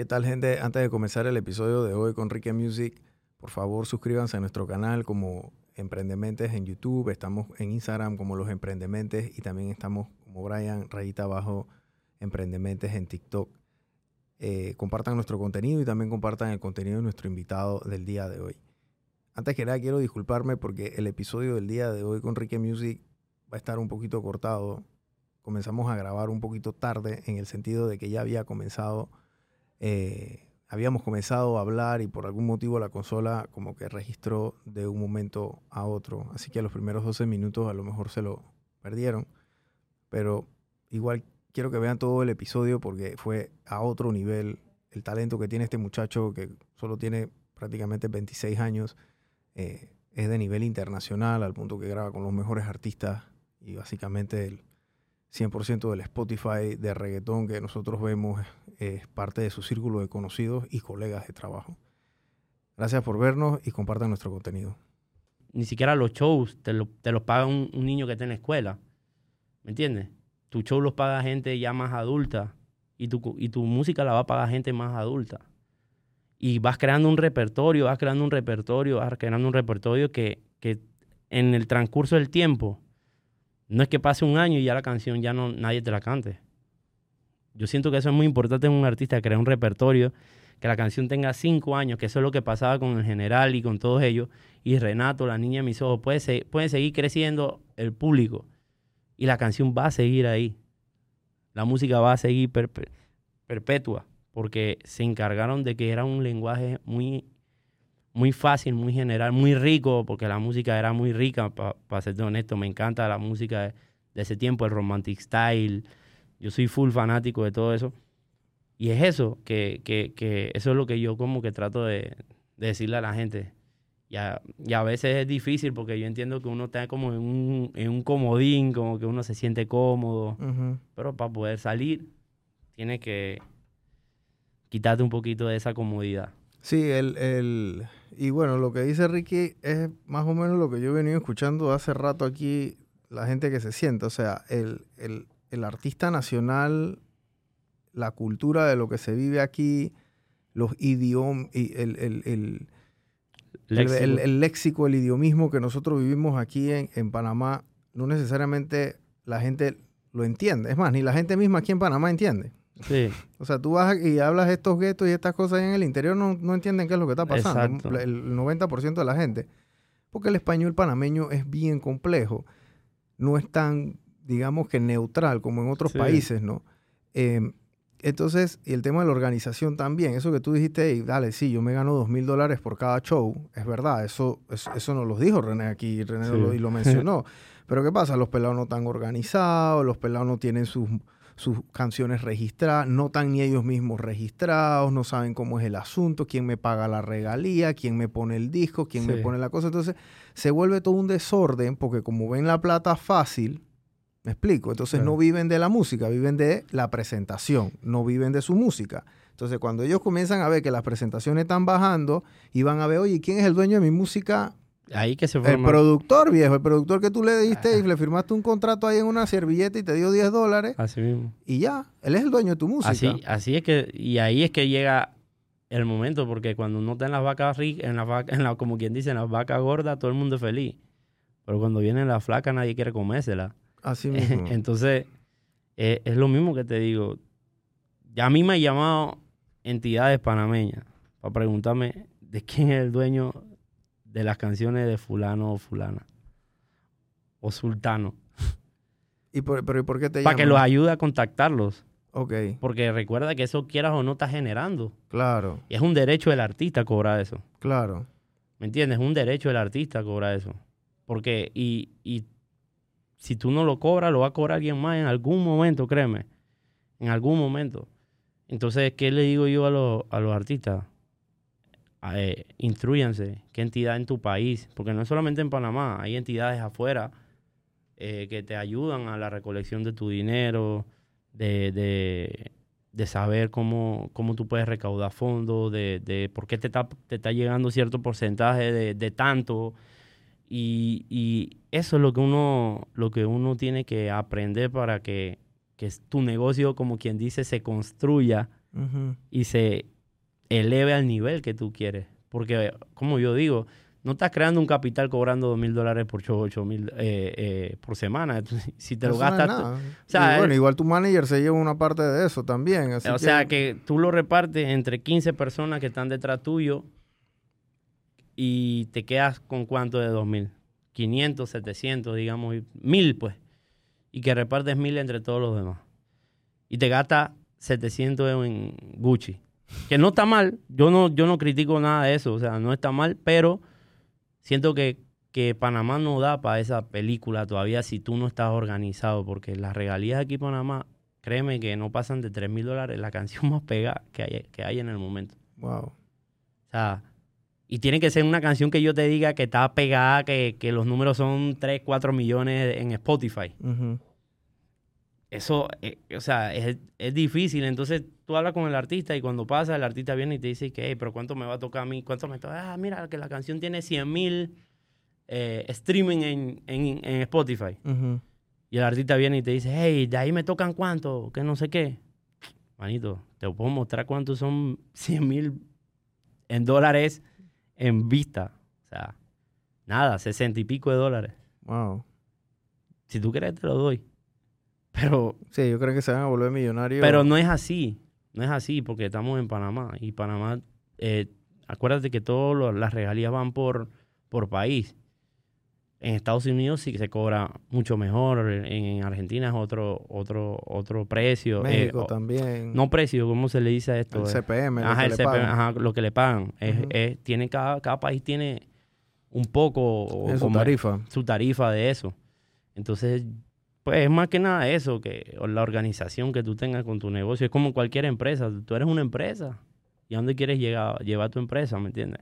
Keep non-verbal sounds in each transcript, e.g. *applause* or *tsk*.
¿Qué tal gente? Antes de comenzar el episodio de hoy con Ricky Music, por favor suscríbanse a nuestro canal como Emprendementes en YouTube, estamos en Instagram como Los Emprendementes y también estamos como Brian, rayita abajo, Emprendementes en TikTok. Eh, compartan nuestro contenido y también compartan el contenido de nuestro invitado del día de hoy. Antes que nada quiero disculparme porque el episodio del día de hoy con Ricky Music va a estar un poquito cortado. Comenzamos a grabar un poquito tarde en el sentido de que ya había comenzado eh, habíamos comenzado a hablar y por algún motivo la consola como que registró de un momento a otro. Así que los primeros 12 minutos a lo mejor se lo perdieron. Pero igual quiero que vean todo el episodio porque fue a otro nivel el talento que tiene este muchacho que solo tiene prácticamente 26 años. Eh, es de nivel internacional al punto que graba con los mejores artistas y básicamente el 100% del Spotify de reggaetón que nosotros vemos es parte de su círculo de conocidos y colegas de trabajo. Gracias por vernos y compartan nuestro contenido. Ni siquiera los shows te, los paga un, niño que está en la escuela. ¿Me entiendes? Tu show los paga gente ya más adulta y tu, y tu música la va a pagar gente más adulta. Y vas creando un repertorio, vas creando un repertorio, vas creando un repertorio que, que en el transcurso del tiempo no es que pase un año y ya la canción ya no nadie te la cante. Yo siento que eso es muy importante en un artista, crear un repertorio, que la canción tenga cinco años, que eso es lo que pasaba con el general y con todos ellos. Y Renato, la niña de mis ojos, puede, seguir creciendo el público. Y la canción va a seguir ahí. La música va a seguir perpetua, porque se encargaron de que era un lenguaje muy muy fácil, muy general, muy rico, porque la música era muy rica, para ser honesto. Me encanta la música de, ese tiempo, el romantic style. Yo soy full fanático de todo eso. Y es eso, que, que, que eso es lo que yo como que trato de, decirle a la gente. Y a, y a, veces es difícil porque yo entiendo que uno está como en un, en un comodín, como que uno se siente cómodo. Pero para poder salir, tiene que quitarte un poquito de esa comodidad. Sí, el, el, y bueno, lo que dice Ricky es más o menos lo que yo he venido escuchando hace rato aquí, la gente que se siente. O sea, el, el, artista nacional, la cultura de lo que se vive aquí, los idiomas, el, el, léxico. El, léxico, el idiomismo que nosotros vivimos aquí en, en Panamá, no necesariamente la gente lo entiende. Es más, ni la gente misma aquí en Panamá entiende. Sí. O sea, tú vas y hablas estos guetos y estas cosas en el interior, no, no entienden qué es lo que está pasando. El 90% de la gente. Porque el español panameño es bien complejo. No es tan, digamos que neutral como en otros países, ¿no? Em, entonces, y el tema de la organización también, eso que tú dijiste, y dale, sí, yo me gano dos mil dólares por cada show, es verdad, eso, eso, nos lo dijo René aquí, René lo, y lo mencionó. *laughs* Pero ¿qué pasa? Los pelados no están organizados, los pelados no tienen sus sus canciones registradas, no están ni ellos mismos registrados, no saben cómo es el asunto, quién me paga la regalía, quién me pone el disco, quién me pone la cosa. Entonces se vuelve todo un desorden porque como ven la plata fácil, me explico, entonces no viven de la música, viven de la presentación, no viven de su música. Entonces cuando ellos comienzan a ver que las presentaciones están bajando y van a ver, oye, ¿quién es el dueño de mi música? Ahí que se El productor, viejo, el productor que tú le diste y le firmaste un contrato ahí en una servilleta y te dio 10 dólares. Así mismo. Y ya, él es el dueño de tu música. Así, así es que, y ahí es que llega el momento, porque cuando uno está en las vacas ricas, en la en la, como quien dice, en las vacas gordas, todo el mundo es feliz. Pero cuando viene la flaca, nadie quiere comérsela. Así *laughs* mismo. Entonces, eh, es lo mismo que te digo. Ya a mí me han llamado entidades panameñas para preguntarme de quién es el dueño de las canciones de fulano o fulana. O sultano. *laughs* ¿Y por, pero ¿y por qué te Para que los ayude a contactarlos. Ok. Porque recuerda que eso quieras o no está generando. Claro. Y es un derecho del artista cobrar eso. Claro. ¿Me entiendes? Es un derecho del artista cobrar eso. Porque, y, y si tú no lo cobras, lo va a cobrar alguien más en algún momento, créeme. En algún momento. Entonces, ¿qué le digo yo a, a los artistas? Eh, instruyanse qué entidad en tu país, porque no es solamente en Panamá, hay entidades afuera eh, que te ayudan a la recolección de tu dinero, de, de, saber cómo, cómo tú puedes recaudar fondos, de, de por qué te está, te está llegando cierto porcentaje de, de tanto. Y, y, eso es lo que uno, lo que uno tiene que aprender para que, que tu negocio, como quien dice, se construya y se eleve al nivel que tú quieres. Porque, como yo digo, no estás creando un capital cobrando dos mil dólares por show, ocho mil eh, eh, por semana. Entonces, *laughs* si te lo no gastas, tú- nada. sea, Y bueno, el- igual tu manager se lleva una parte de eso también. así o sea, que tú lo repartes entre 15 personas que están detrás tuyo y te quedas con cuánto de dos mil. 500, 700, digamos, mil pues. Y que repartes mil entre todos los demás. Y te gastas 700 en Gucci. Que no está mal. Yo no, yo no critico nada de eso. O sea, no está mal, pero siento que, que Panamá no da para esa película todavía si tú no estás organizado. Porque las regalías aquí en Panamá, créeme que no pasan de 3 mil dólares la canción más pegada que hay, que hay en el momento. Wow. O sea, y tiene que ser una canción que yo te diga que está pegada, que, que los números son 3, 4 millones en Spotify. Eso, eh, o sea, es, es difícil. Entonces tú hablas con el artista y cuando pasa, el artista viene y te dice que, "Hey, pero ¿cuánto me va a tocar a mí? ¿Cuánto me toca? Ah, mira, que la canción tiene 100 mil eh, streaming en, en, en Spotify. Y el artista viene y te dice, hey, de ahí me tocan cuánto, que no sé qué. Manito, te puedo mostrar cuántos son 100 mil en dólares en vista. O sea, nada, 60 y pico de dólares. Wow. Si tú quieres, te lo doy. Pero, Sí, yo creo que se van a volver millonarios. pero no es así. No es así porque estamos en Panamá. Y Panamá, eh, acuérdate que todas las regalías van por, por país. En Estados Unidos sí que se cobra mucho mejor. En, en Argentina es otro, otro, otro precio. Eh, México también. no precio, ¿cómo se le dice a esto? el CPM. Ajá, el CPM, ajá, lo que le pagan. Es- tiene cada, cada país tiene un poco o su tarifa. su tarifa de eso. Entonces, pues es más que nada eso, que la organización que tú tengas con tu negocio. Es como cualquier empresa. Tú eres una empresa. ¿Y a dónde quieres llegar, llevar tu empresa? ¿Me entiendes?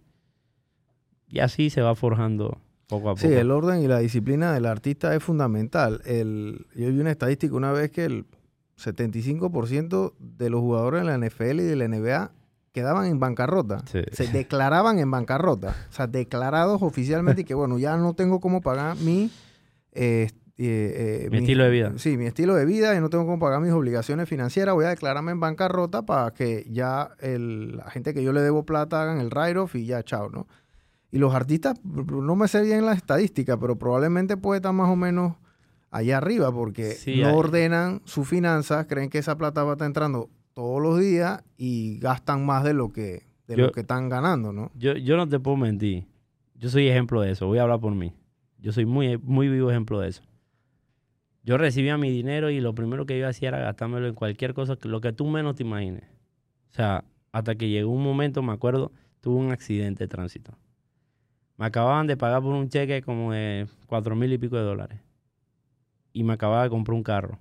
Y así se va forjando poco a poco. Sí, el orden y la disciplina del artista es fundamental. El, yo vi una estadística una vez que el 75% de los jugadores de la NFL y de la NBA quedaban en bancarrota. Sí. Se declaraban en bancarrota. O sea, declarados oficialmente y que, bueno, ya no tengo cómo pagar mi... eh, eh, eh, Mi estilo de vida. Sí, mi estilo de vida y no tengo cómo pagar mis obligaciones financieras. Voy a declararme en bancarrota para que ya el- la gente que yo le debo plata hagan el write-off y ya, chao, ¿no? Y los artistas, no me sé bien las estadísticas, pero probablemente puede estar más o menos allá arriba porque Sí, no hay- ordenan sus finanzas, creen que esa plata va a estar entrando todos los días y gastan más de lo que, de Yo- lo que están ganando, ¿no? Yo, yo no te puedo mentir. Yo soy ejemplo de eso. Voy a hablar por mí. Yo soy muy, muy vivo ejemplo de eso. Yo recibía mi dinero y lo primero que yo hacía era gastármelo en cualquier cosa, lo que tú menos te imagines. O sea, hasta que llegó un momento, me acuerdo, tuve un accidente de tránsito. Me acababan de pagar por un cheque como de cuatro mil y pico de dólares. Y me acababa de comprar un carro.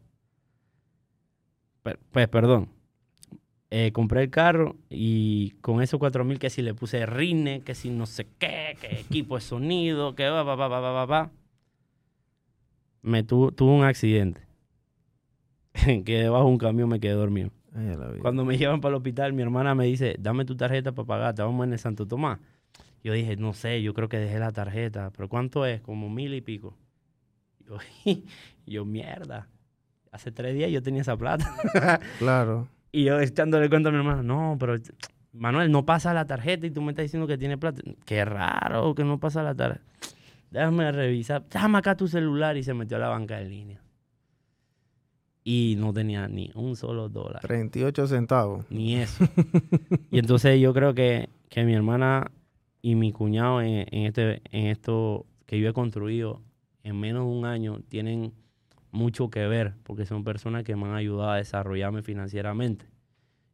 Pues, perdón. Eh, compré el carro y con esos cuatro mil que si le puse rine, que si no sé qué, que equipo de sonido, que va, va, va, va, va, va, va. Me tu- tuve un accidente. *laughs* que debajo de un camión me quedé dormido. Ay. Cuando me llevan para el hospital, mi hermana me dice, dame tu tarjeta para pagar, te vamos en el Santo Tomás. Yo dije, no sé, yo creo que dejé la tarjeta, pero ¿cuánto es? Como mil y pico. Yo, *laughs* yo mierda. Hace tres días yo tenía esa plata. *laughs* Claro. y yo echándole cuenta a mi hermana, no, pero Manuel, no pasa la tarjeta y tú me estás diciendo que tiene plata. Qué raro que no pasa la tarjeta. Déjame revisar. Déjame acá tu celular y se metió a la banca en línea. Y no tenía ni un solo dólar. 38 centavos. Ni eso. *laughs* y entonces yo creo que, que mi hermana y mi cuñado en, en este, en esto que yo he construido en menos de un año tienen mucho que ver porque son personas que me han ayudado a desarrollarme financieramente.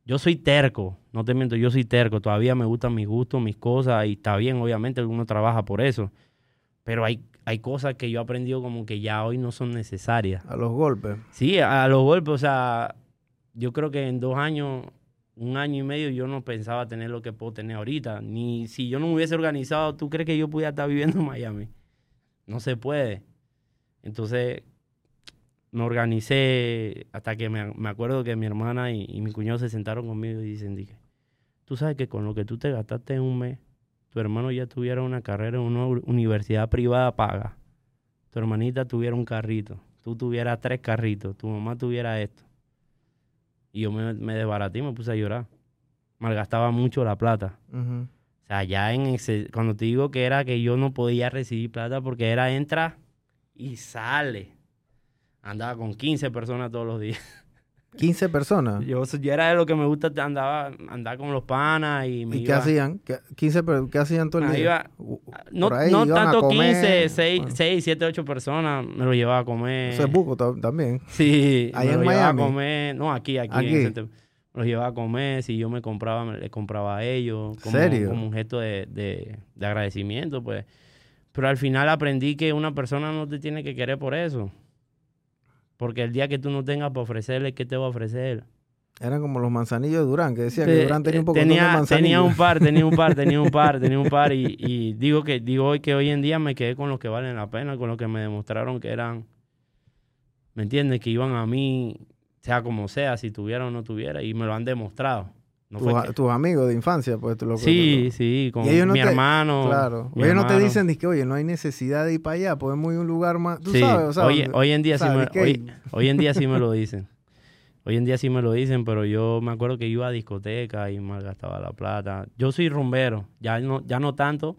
Yo soy terco, no te miento, yo soy terco. Todavía me gustan mis gustos, mis cosas y está bien, obviamente uno trabaja por eso. Pero hay, hay cosas que yo he aprendido como que ya hoy no son necesarias. A los golpes. Sí, a los golpes, o sea, yo creo que en dos años, un año y medio, yo no pensaba tener lo que puedo tener ahorita. Ni si yo no me hubiese organizado, ¿tú crees que yo pudiera estar viviendo en Miami? No se puede. Entonces, me organicé hasta que me, me acuerdo que mi hermana y, y mi cuñado se sentaron conmigo y dicen, dije, tú sabes que con lo que tú te gastaste en un mes, tu hermano ya tuviera una carrera en una universidad privada paga. Tu hermanita tuviera un carrito. Tú tuvieras tres carritos. Tu mamá tuviera esto. Y yo me, me desbaraté y me puse a llorar. Malgastaba mucho la plata. O sea, ya en ese, cuando te digo que era que yo no podía recibir plata porque era entra y sale. Andaba con 15 personas todos los días. *laughs* 15 personas. Yo, yo era de lo que me gusta, andaba, andaba con los panas y me ¿Y qué iba- hacían? ¿Qué, 15, per- ¿Qué hacían todo el Ah, día? iba- U- No, ahí no tanto comer, 15, 6, bueno. 6, 7, 8 personas me lo llevaba a comer. Eso es buco ta- también. *laughs* Sí, Allá me en lo llevaba a Miami. comer. No, aquí, aquí. en Aquí. ese tem- me los llevaba a comer. Si yo me compraba, me les compraba a ellos. Como, ¿Serio? Como un gesto de, de- de agradecimiento, pues. Pero al final aprendí que una persona no te tiene que querer por eso. Porque el día que tú no tengas para ofrecerle, ¿qué te va a ofrecer? Eran como los manzanillos de Durán, que decían que Durán tenía un poco de tenía, manzanillos. tenía un par, tenía un par, tenía un *laughs* par, tenía un par. Y, y digo que digo hoy que hoy en día me quedé con los que valen la pena, con los que me demostraron que eran, ¿me entiendes? Que iban a mí, sea como sea, si tuviera o no tuviera, y me lo han demostrado. No tus, que- tus amigos de infancia, pues tú lo sí, sí, con no mi te- hermano. Claro. mi Ellos no te dicen que, oye, no hay necesidad de ir para allá, podemos ir a un lugar más. Tú Sí, sabes, o sea, hoy, en día sí ¿sabes me, hoy, hoy en día sí me lo *laughs* dicen. Hoy en día sí me lo dicen, pero yo me acuerdo que iba a discoteca y malgastaba la plata. Yo soy rumbero, ya no, ya no tanto,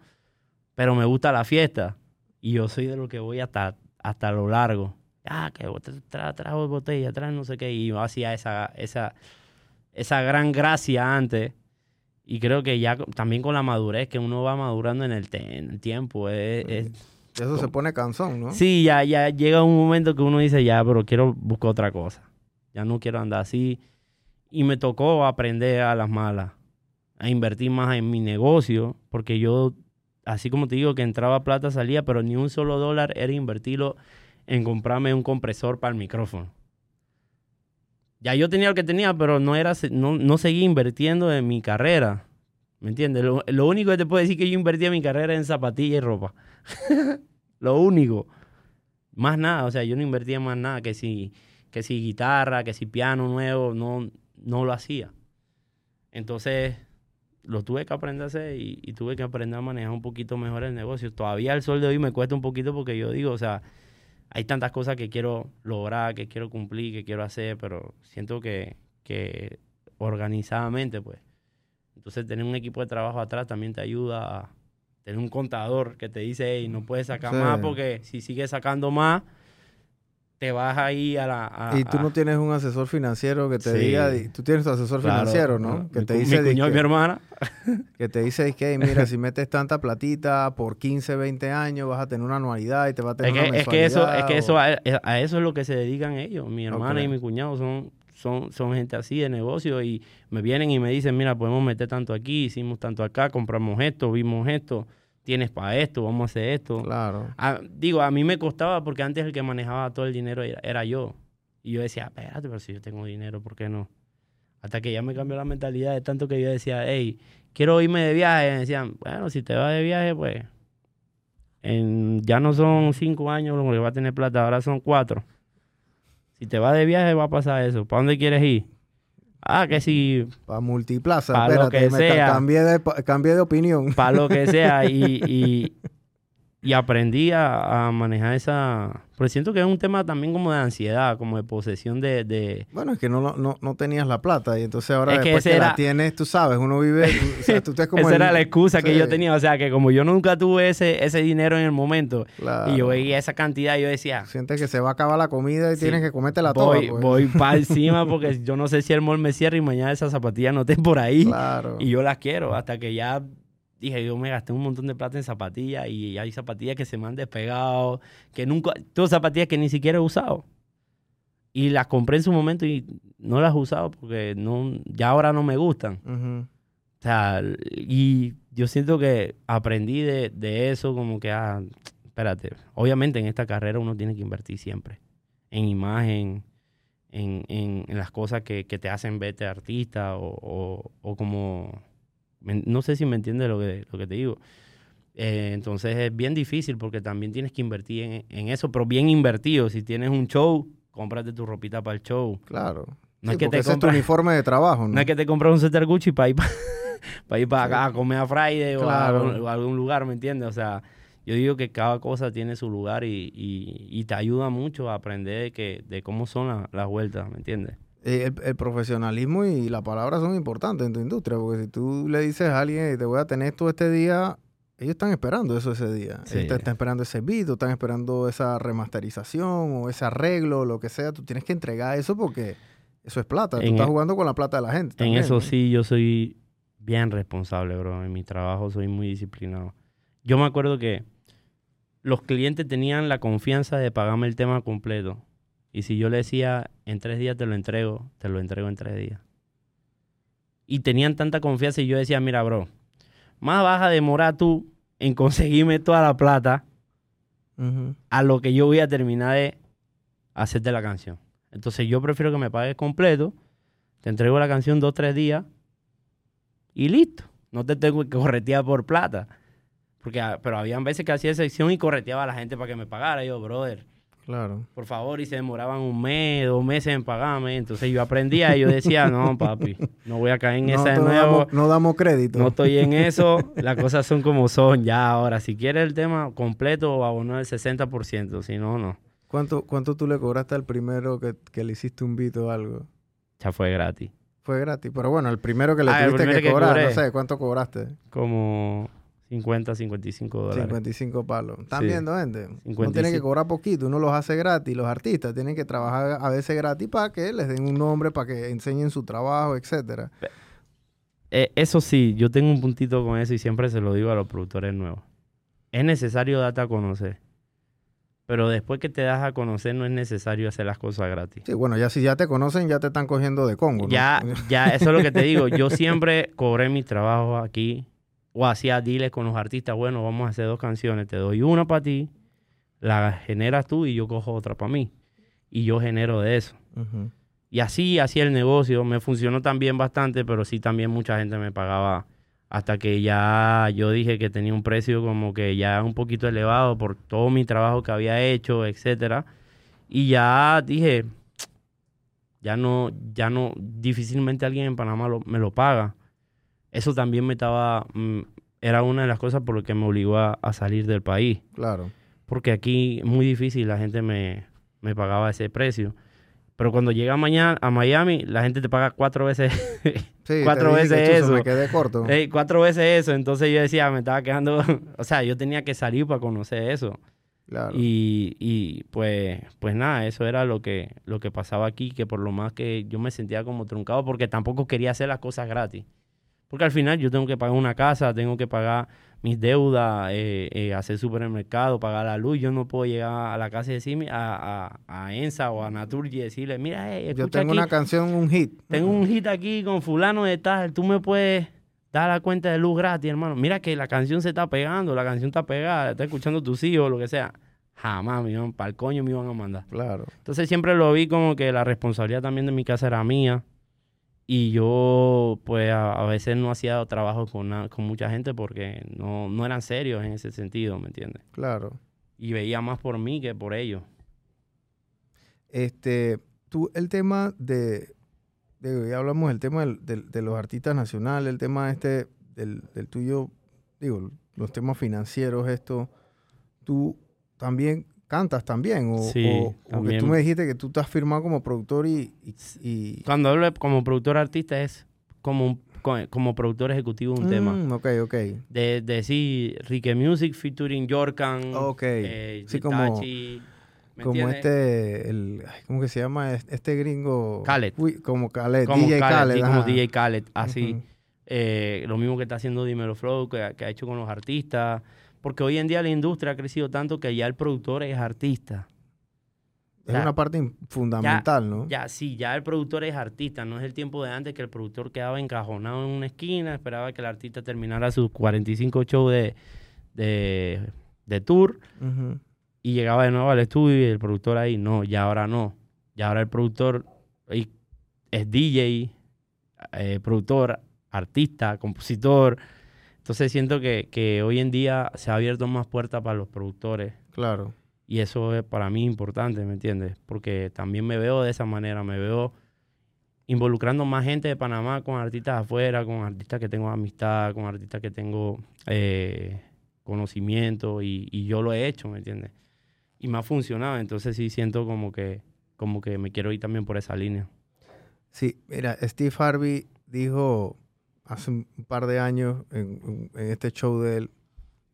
pero me gusta la fiesta. Y yo soy de lo que voy hasta, hasta lo largo. Ah, que tra- tra- trajo botella, trae no sé qué. Y yo hacía esa, esa, esa gran gracia antes. Y creo que ya también con la madurez, que uno va madurando en el, en el tiempo. es- es, Eso se pone cansón, ¿no? Sí, ya, ya llega un momento que uno dice, ya, pero quiero buscar otra cosa. Ya no quiero andar así. Y me tocó aprender a las malas, a invertir más en mi negocio, porque yo, así como te digo, que entraba plata, salía, pero ni un solo dólar era invertirlo en comprarme un compresor para el micrófono. Ya yo tenía lo que tenía, pero no, era, no, no seguía invirtiendo en mi carrera. ¿Me entiendes? Lo, lo único que te puedo decir que yo invertía en mi carrera en zapatillas y ropa. *laughs* lo único. Más nada, o sea, yo no invertía más nada, que si, que si guitarra, que si piano nuevo, no, no lo hacía. Entonces, lo tuve que aprender a hacer y, y tuve que aprender a manejar un poquito mejor el negocio. Todavía el sol de hoy me cuesta un poquito porque yo digo, o sea, hay tantas cosas que quiero lograr, que quiero cumplir, que quiero hacer, pero siento que, que organizadamente, pues. Entonces, tener un equipo de trabajo atrás también te ayuda a tener un contador que te dice, hey, no puedes sacar Sí. más porque si sigues sacando más, te vas ahí a la... a- Y tú a- no tienes un asesor financiero que te Sí. diga, di- tú tienes tu asesor Claro, financiero, ¿no? Que mi te dice, mi cuñado y mi hermana. *laughs* que te dice que, "Hey, mira, si metes tanta platita por 15, 20 años, vas a tener una anualidad y te va a tener Es que, una es que eso, es mensualidad", que eso a, a eso es lo que se dedican ellos. Mi hermana y mi cuñado son, son, son gente así de negocio y me vienen y me dicen, mira, podemos meter tanto aquí, hicimos tanto acá, compramos esto, vimos esto, tienes para esto, vamos a hacer esto. Claro. A- digo, a mí me costaba porque antes el que manejaba todo el dinero era, era yo. Y yo decía, espérate, pero si yo tengo dinero, ¿por qué no? Hasta que ya me cambió la mentalidad de tanto que yo decía, hey, quiero irme de viaje. Y me decían, bueno, si te vas de viaje, pues en- ya no son cinco años lo que va a tener plata, ahora son cuatro. Si te vas de viaje va a pasar eso. ¿Para dónde quieres ir? Ah, que si Para multiplaza, Pa' lo espérate, que me sea. cambié, de, cambié de opinión. para lo que sea y, y, *laughs* y aprendí a, a manejar esa... Pero siento que es un tema también como de ansiedad, como de posesión de... de- Bueno, es que no, no, no tenías la plata y entonces ahora Es que después que, ese la tienes, tú sabes, uno vive, tú- o sea, tú estás *laughs* como Esa el- era la excusa que yo tenía, o sea, que como yo nunca tuve ese, ese dinero en el momento claro. y yo veía esa cantidad, yo decía, Sientes que se va a acabar la comida y Sí. tienes que comértela toda. voy, pues. voy para *laughs* encima porque yo no sé si el mall me cierra y mañana esas zapatillas no estén por ahí. Claro. Y yo las quiero, hasta que ya dije, yo me gasté un montón de plata en zapatillas y hay zapatillas que se me han despegado, que nunca, todas zapatillas que ni siquiera he usado. Y las compré en su momento y no las he usado porque no, ya ahora no me gustan. O sea, y yo siento que aprendí de, de eso como que, ah, espérate, obviamente en esta carrera uno tiene que invertir siempre en imagen, en, en- en las cosas que, que te hacen verte artista o, o- o como, no sé si me entiendes lo que, lo que te digo. Eh, entonces es bien difícil porque también tienes que invertir en, en eso, pero bien invertido. Si tienes un show, cómprate tu ropita para el show. Claro. No Sí, es que te ese es tu compras- uniforme de trabajo, ¿no? no es que te compras un suéter Gucci para ir para *laughs* ir para acá a comer a Friday o, a, algún- o a algún lugar, ¿me entiendes? O sea, yo digo que cada cosa tiene su lugar y, y- y te ayuda mucho a aprender de, que, de cómo son la- las vueltas, ¿me entiendes? Eh, El, el profesionalismo y la palabra son importantes en tu industria, porque si tú le dices a alguien, te voy a tener esto este día, ellos están esperando eso ese día. Sí. Ellos te- están esperando ese beat, o están esperando esa remasterización o ese arreglo, o lo que sea. Tú tienes que entregar eso porque eso es plata. Tú En estás e- jugando con la plata de la gente. En eso ¿no? sí, yo soy bien responsable, bro. En mi trabajo soy muy disciplinado. Yo me acuerdo que los clientes tenían la confianza de pagarme el tema completo. Y si yo le decía, en tres días te lo entrego, te lo entrego en tres días. Y tenían tanta confianza y yo decía, mira, bro, más vas a demorar tú en conseguirme toda la plata a lo que yo voy a terminar de hacerte la canción. Entonces yo prefiero que me pagues completo, te entrego la canción dos, tres días y listo. No te tengo que corretear por plata. Porque, ah, pero habían veces que hacía excepción y correteaba a la gente para que me pagara. Yo, brother, Claro. por favor, y se demoraban un mes, dos meses en pagarme. Entonces yo aprendía y yo decía, no, *laughs* papi, no voy a caer en No, esa de nuevo. damos, no damos crédito. No estoy en eso, *laughs* las cosas son como son ya ahora. Si quieres el tema completo, abonar el 60%, si no, no. ¿Cuánto, ¿Cuánto tú le cobraste al primero que, que le hiciste un beat o algo? Ya fue gratis. Fue gratis. Pero bueno, el primero que le Ah, tuviste que, que cobrar, no sé, ¿cuánto cobraste? Como 50, 55 dólares. 55 palos. ¿Están Sí. viendo, gente? Uno 55. tiene que cobrar poquito, uno los hace gratis. Los artistas tienen que trabajar a veces gratis para que les den un nombre, para que enseñen su trabajo, etcétera. Eh, eso sí, yo tengo un puntito con eso y siempre se lo digo a los productores nuevos. Es necesario darte a conocer. Pero después que te das a conocer no es necesario hacer las cosas gratis. Sí, bueno, ya si ya te conocen, ya te están cogiendo de Congo, ¿no? Ya, ya, eso es lo que te digo. Yo siempre cobré mis trabajos aquí o hacía deals con los artistas. Bueno, vamos a hacer dos canciones. Te doy una para ti, la generas tú y yo cojo otra para mí. Y yo genero de eso. Y así hacía el negocio. Me funcionó también bastante, pero sí también mucha gente me pagaba hasta que ya yo dije que tenía un precio como que ya un poquito elevado por todo mi trabajo que había hecho, etcétera. Y ya dije, ya no, ya no, difícilmente alguien en Panamá lo- me lo paga. Eso también me estaba, mm, era una de las cosas por las que me obligó a- a salir del país Claro. porque aquí es muy difícil, la gente me, me pagaba ese precio. Pero cuando llega mañana a Miami, la gente te paga cuatro veces, Sí, Cuatro veces eso. Me quedé corto. cuatro veces eso. Entonces yo decía, me estaba quedando, *laughs* o sea, yo tenía que salir para conocer eso. Claro. Y, y pues, pues nada, eso era lo que, lo que pasaba aquí, que por lo más que yo me sentía como truncado porque tampoco quería hacer las cosas gratis. Porque al final yo tengo que pagar una casa, tengo que pagar mis deudas, eh, eh, hacer supermercado, pagar la luz. Yo no puedo llegar a la casa y decirme a, a, a Ensa o a Naturgy y decirle, mira, eh, Yo tengo aquí, una canción, un hit. tengo un hit aquí con fulano de tal, tú me puedes dar la cuenta de luz gratis, hermano. Mira que la canción se está pegando, la canción está pegada, está escuchando tus hijos, lo que sea. Jamás me iban, para el coño me iban a mandar. Claro. Entonces siempre lo vi como que la responsabilidad también de mi casa era mía. Y yo, pues, a, a veces no hacía trabajo con, con mucha gente porque no, no eran serios en ese sentido, ¿me entiendes? Claro. Y veía más por mí que por ellos. Este, tú, el tema de, de- ya hablamos del tema del- del- de los artistas nacionales, el tema este del, del tuyo, digo, los temas financieros, esto, tú también cantas también, o, Sí, o- o que también. tú me dijiste que tú estás firmado como productor y, y, y- Cuando hablo de- como productor artista es como, un- co- como productor ejecutivo de un tema. Mm, Ok, ok. De, de decir Rique Music featuring Jorkan, Ok. eh, Sí, como- Hitachi, ¿me Como este, el, ¿cómo que se llama? Es- Este gringo. Khaled. Uy, como Khaled, como DJ Khaled, Khaled. sí, como. DJ Khaled, así. Ujú. Eh, lo mismo que está haciendo Dimelo Flow, que, que ha hecho con los artistas. Porque hoy en día la industria ha crecido tanto que ya el productor es artista. Es una parte fundamental, ¿no? Ya, sí, ya el productor es artista. No es el tiempo de antes que el productor quedaba encajonado en una esquina, esperaba que el artista terminara sus 45 shows de, de, de tour y llegaba de nuevo al estudio y el productor ahí. No, ya ahora no. Ya ahora el productor es DJ, eh, productor, artista, compositor. Entonces siento que, que hoy en día se ha abierto más puertas para los productores Claro. y eso es para mí importante, ¿me entiendes? Porque también me veo de esa manera, me veo involucrando más gente de Panamá con artistas afuera, con artistas que tengo amistad, con artistas que tengo eh, conocimiento y, y yo lo he hecho, ¿me entiendes? Y me ha funcionado, entonces sí siento como que, como que me quiero ir también por esa línea. Sí, mira, Steve Harvey dijo hace un par de años en, en este show de él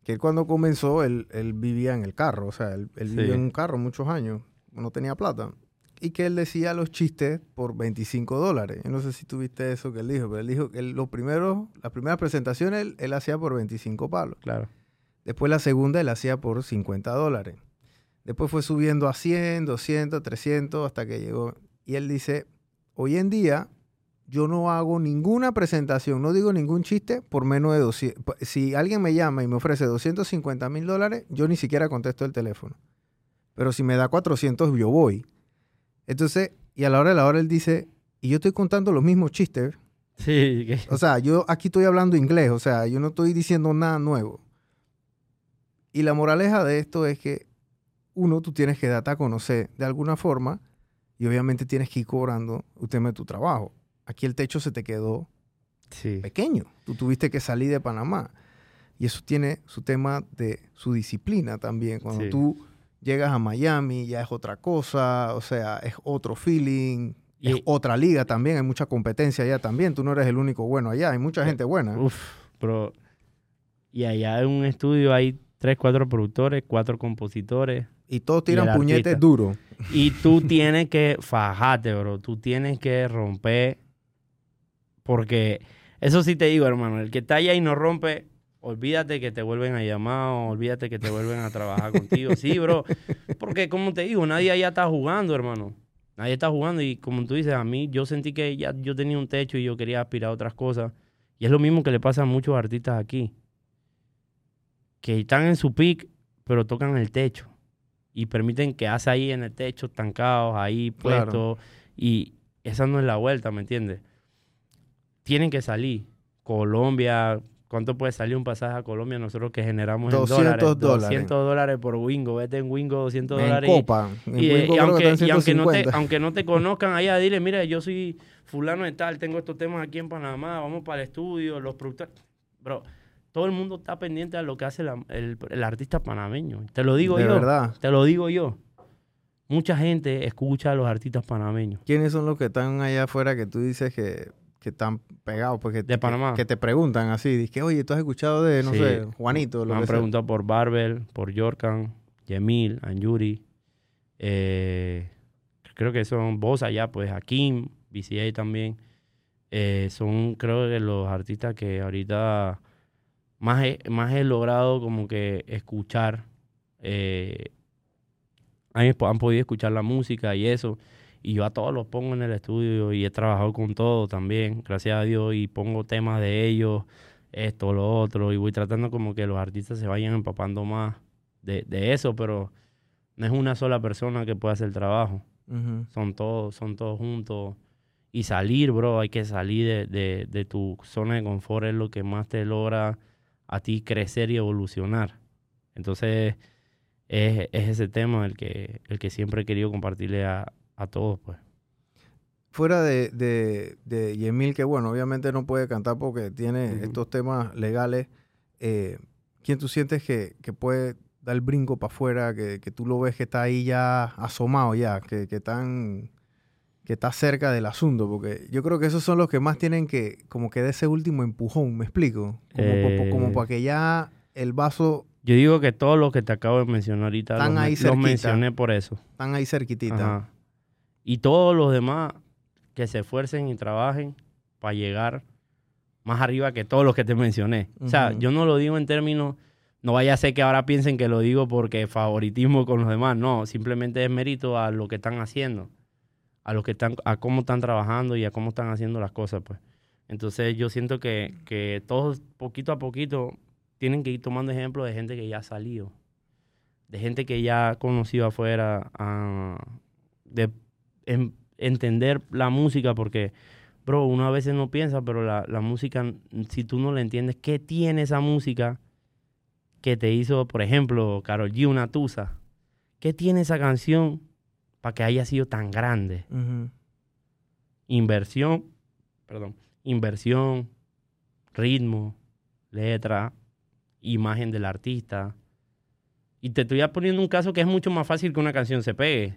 que él cuando comenzó, él, él vivía en el carro, o sea, él, él Sí. vivió en un carro muchos años, no tenía plata. Y que él decía los chistes por 25 dólares. Yo no sé si tuviste eso que él dijo, pero él dijo que él- los primeros, las primeras presentaciones él, él hacía por 25 palos. Claro. Después la segunda él hacía por 50 dólares. Después fue subiendo a 100, 200, 300 hasta que llegó. Y él dice, hoy en día yo no hago ninguna presentación, no digo ningún chiste por menos de 200. Pa- Si alguien me llama y me ofrece 250 mil dólares, yo ni siquiera contesto el teléfono. Pero si me da 400, yo voy. Entonces, y a la hora de la hora él dice, y yo estoy contando los mismos chistes, Sí, o sea, yo aquí estoy hablando inglés, o sea, yo no estoy diciendo nada nuevo. Y la moraleja de esto es que, uno, tú tienes que darte a conocer de alguna forma y obviamente tienes que ir cobrando tema de tu trabajo. Aquí el techo se te quedó sí. pequeño. Tú tuviste que salir de Panamá. Y eso tiene su tema de su disciplina también. Cuando Sí. tú llegas a Miami ya es otra cosa, o sea, es otro feeling, es Y- otra liga también, hay mucha competencia allá también. Tú no eres el único bueno allá, hay mucha gente buena. Uf, pero... Y allá en un estudio hay tres, cuatro productores, cuatro compositores. Y todos tiran puñetes duros. Y tú tienes que fajarte, bro. Tú tienes que romper. Porque eso sí te digo, hermano. El que está allá y no rompe, olvídate que te vuelven a llamar, o olvídate que te vuelven a trabajar *laughs* contigo. Sí, bro. Porque como te digo, nadie allá está jugando, hermano. Nadie está jugando. Y como tú dices, a mí yo sentí que ya yo tenía un techo y yo quería aspirar a otras cosas. Y es lo mismo que le pasa a muchos artistas aquí. Que están en su peak, pero tocan el techo y permiten que hace ahí en el techo, estancados, ahí Claro. puestos. Y esa no es la vuelta, ¿me entiendes? Tienen que salir. Colombia, ¿cuánto puede salir un pasaje a Colombia nosotros que generamos en 200 dólares? dólares. 200 dólares por Wingo. Vete en Wingo, 200 En dólares. y- Copa. En y, Wingo y aunque, y aunque no te, 150. aunque no te conozcan allá, dile, mira, yo soy fulano de tal, tengo estos temas aquí en Panamá, vamos para el estudio, los productores. Bro, todo el mundo está pendiente a lo que hace la- el, el artista panameño. Te lo digo De yo. verdad. Te lo digo yo. Mucha gente escucha a los artistas panameños. ¿Quiénes son los que están allá afuera que tú dices que, que están pegados? De Panamá. Que, te preguntan así. Dices, oye, ¿tú has escuchado de, no Sí. sé, Juanito? Lo Me han preguntado por Barbel, por Yorkan, Yemil, Anjuri. eh, creo que son vos allá, pues Hakim, BCA también. Eh, son, creo que los artistas que ahorita más he, más he logrado como que escuchar. eh, han, han podido escuchar la música y eso. Y yo a todos los pongo en el estudio y he trabajado con todo también, gracias a Dios, y pongo temas de ellos, esto, lo otro, y voy tratando como que los artistas se vayan empapando más de, de eso, pero no es una sola persona que pueda hacer el trabajo, son todos, son todos juntos. Y salir, bro, hay que salir de, de, de tu zona de confort, es lo que más te logra a ti crecer y evolucionar. Entonces, es, es ese tema el que, el que siempre he querido compartirle a, a todos, pues. Fuera de, de, de Yemil, que bueno, obviamente no puede cantar porque tiene estos temas legales, eh, ¿quién tú sientes que, que puede dar el brinco para afuera, que, que tú lo ves que está ahí ya asomado ya, que, que, tan, que está cerca del asunto? Porque yo creo que esos son los que más tienen que, como que de ese último empujón, ¿me explico? Como, Eh. como para que ya el vaso Yo digo que todos los que te acabo de mencionar ahorita Están los, ahí los cerquita. mencioné por eso. están ahí cerquitita. Ajá. Y todos los demás que se esfuercen y trabajen para llegar más arriba que todos los que te mencioné. O sea, yo no lo digo en términos, no vaya a ser que ahora piensen que lo digo porque favoritismo con los demás. No, simplemente es mérito a lo que están haciendo, a lo que están, a cómo están trabajando y a cómo están haciendo las cosas, pues. Entonces yo siento que, que todos poquito a poquito tienen que ir tomando ejemplo de gente que ya ha salido, de gente que ya ha conocido afuera, ah, de en- entender la música, porque, bro, uno a veces no piensa, pero la, la música, si tú no la entiendes, ¿qué tiene esa música que te hizo, por ejemplo, Karol G, una tusa? ¿Qué tiene esa canción para que haya sido tan grande? Inversión, perdón, inversión, ritmo, letra, imagen del artista. Y te estoy poniendo un caso que es mucho más fácil que una canción se pegue.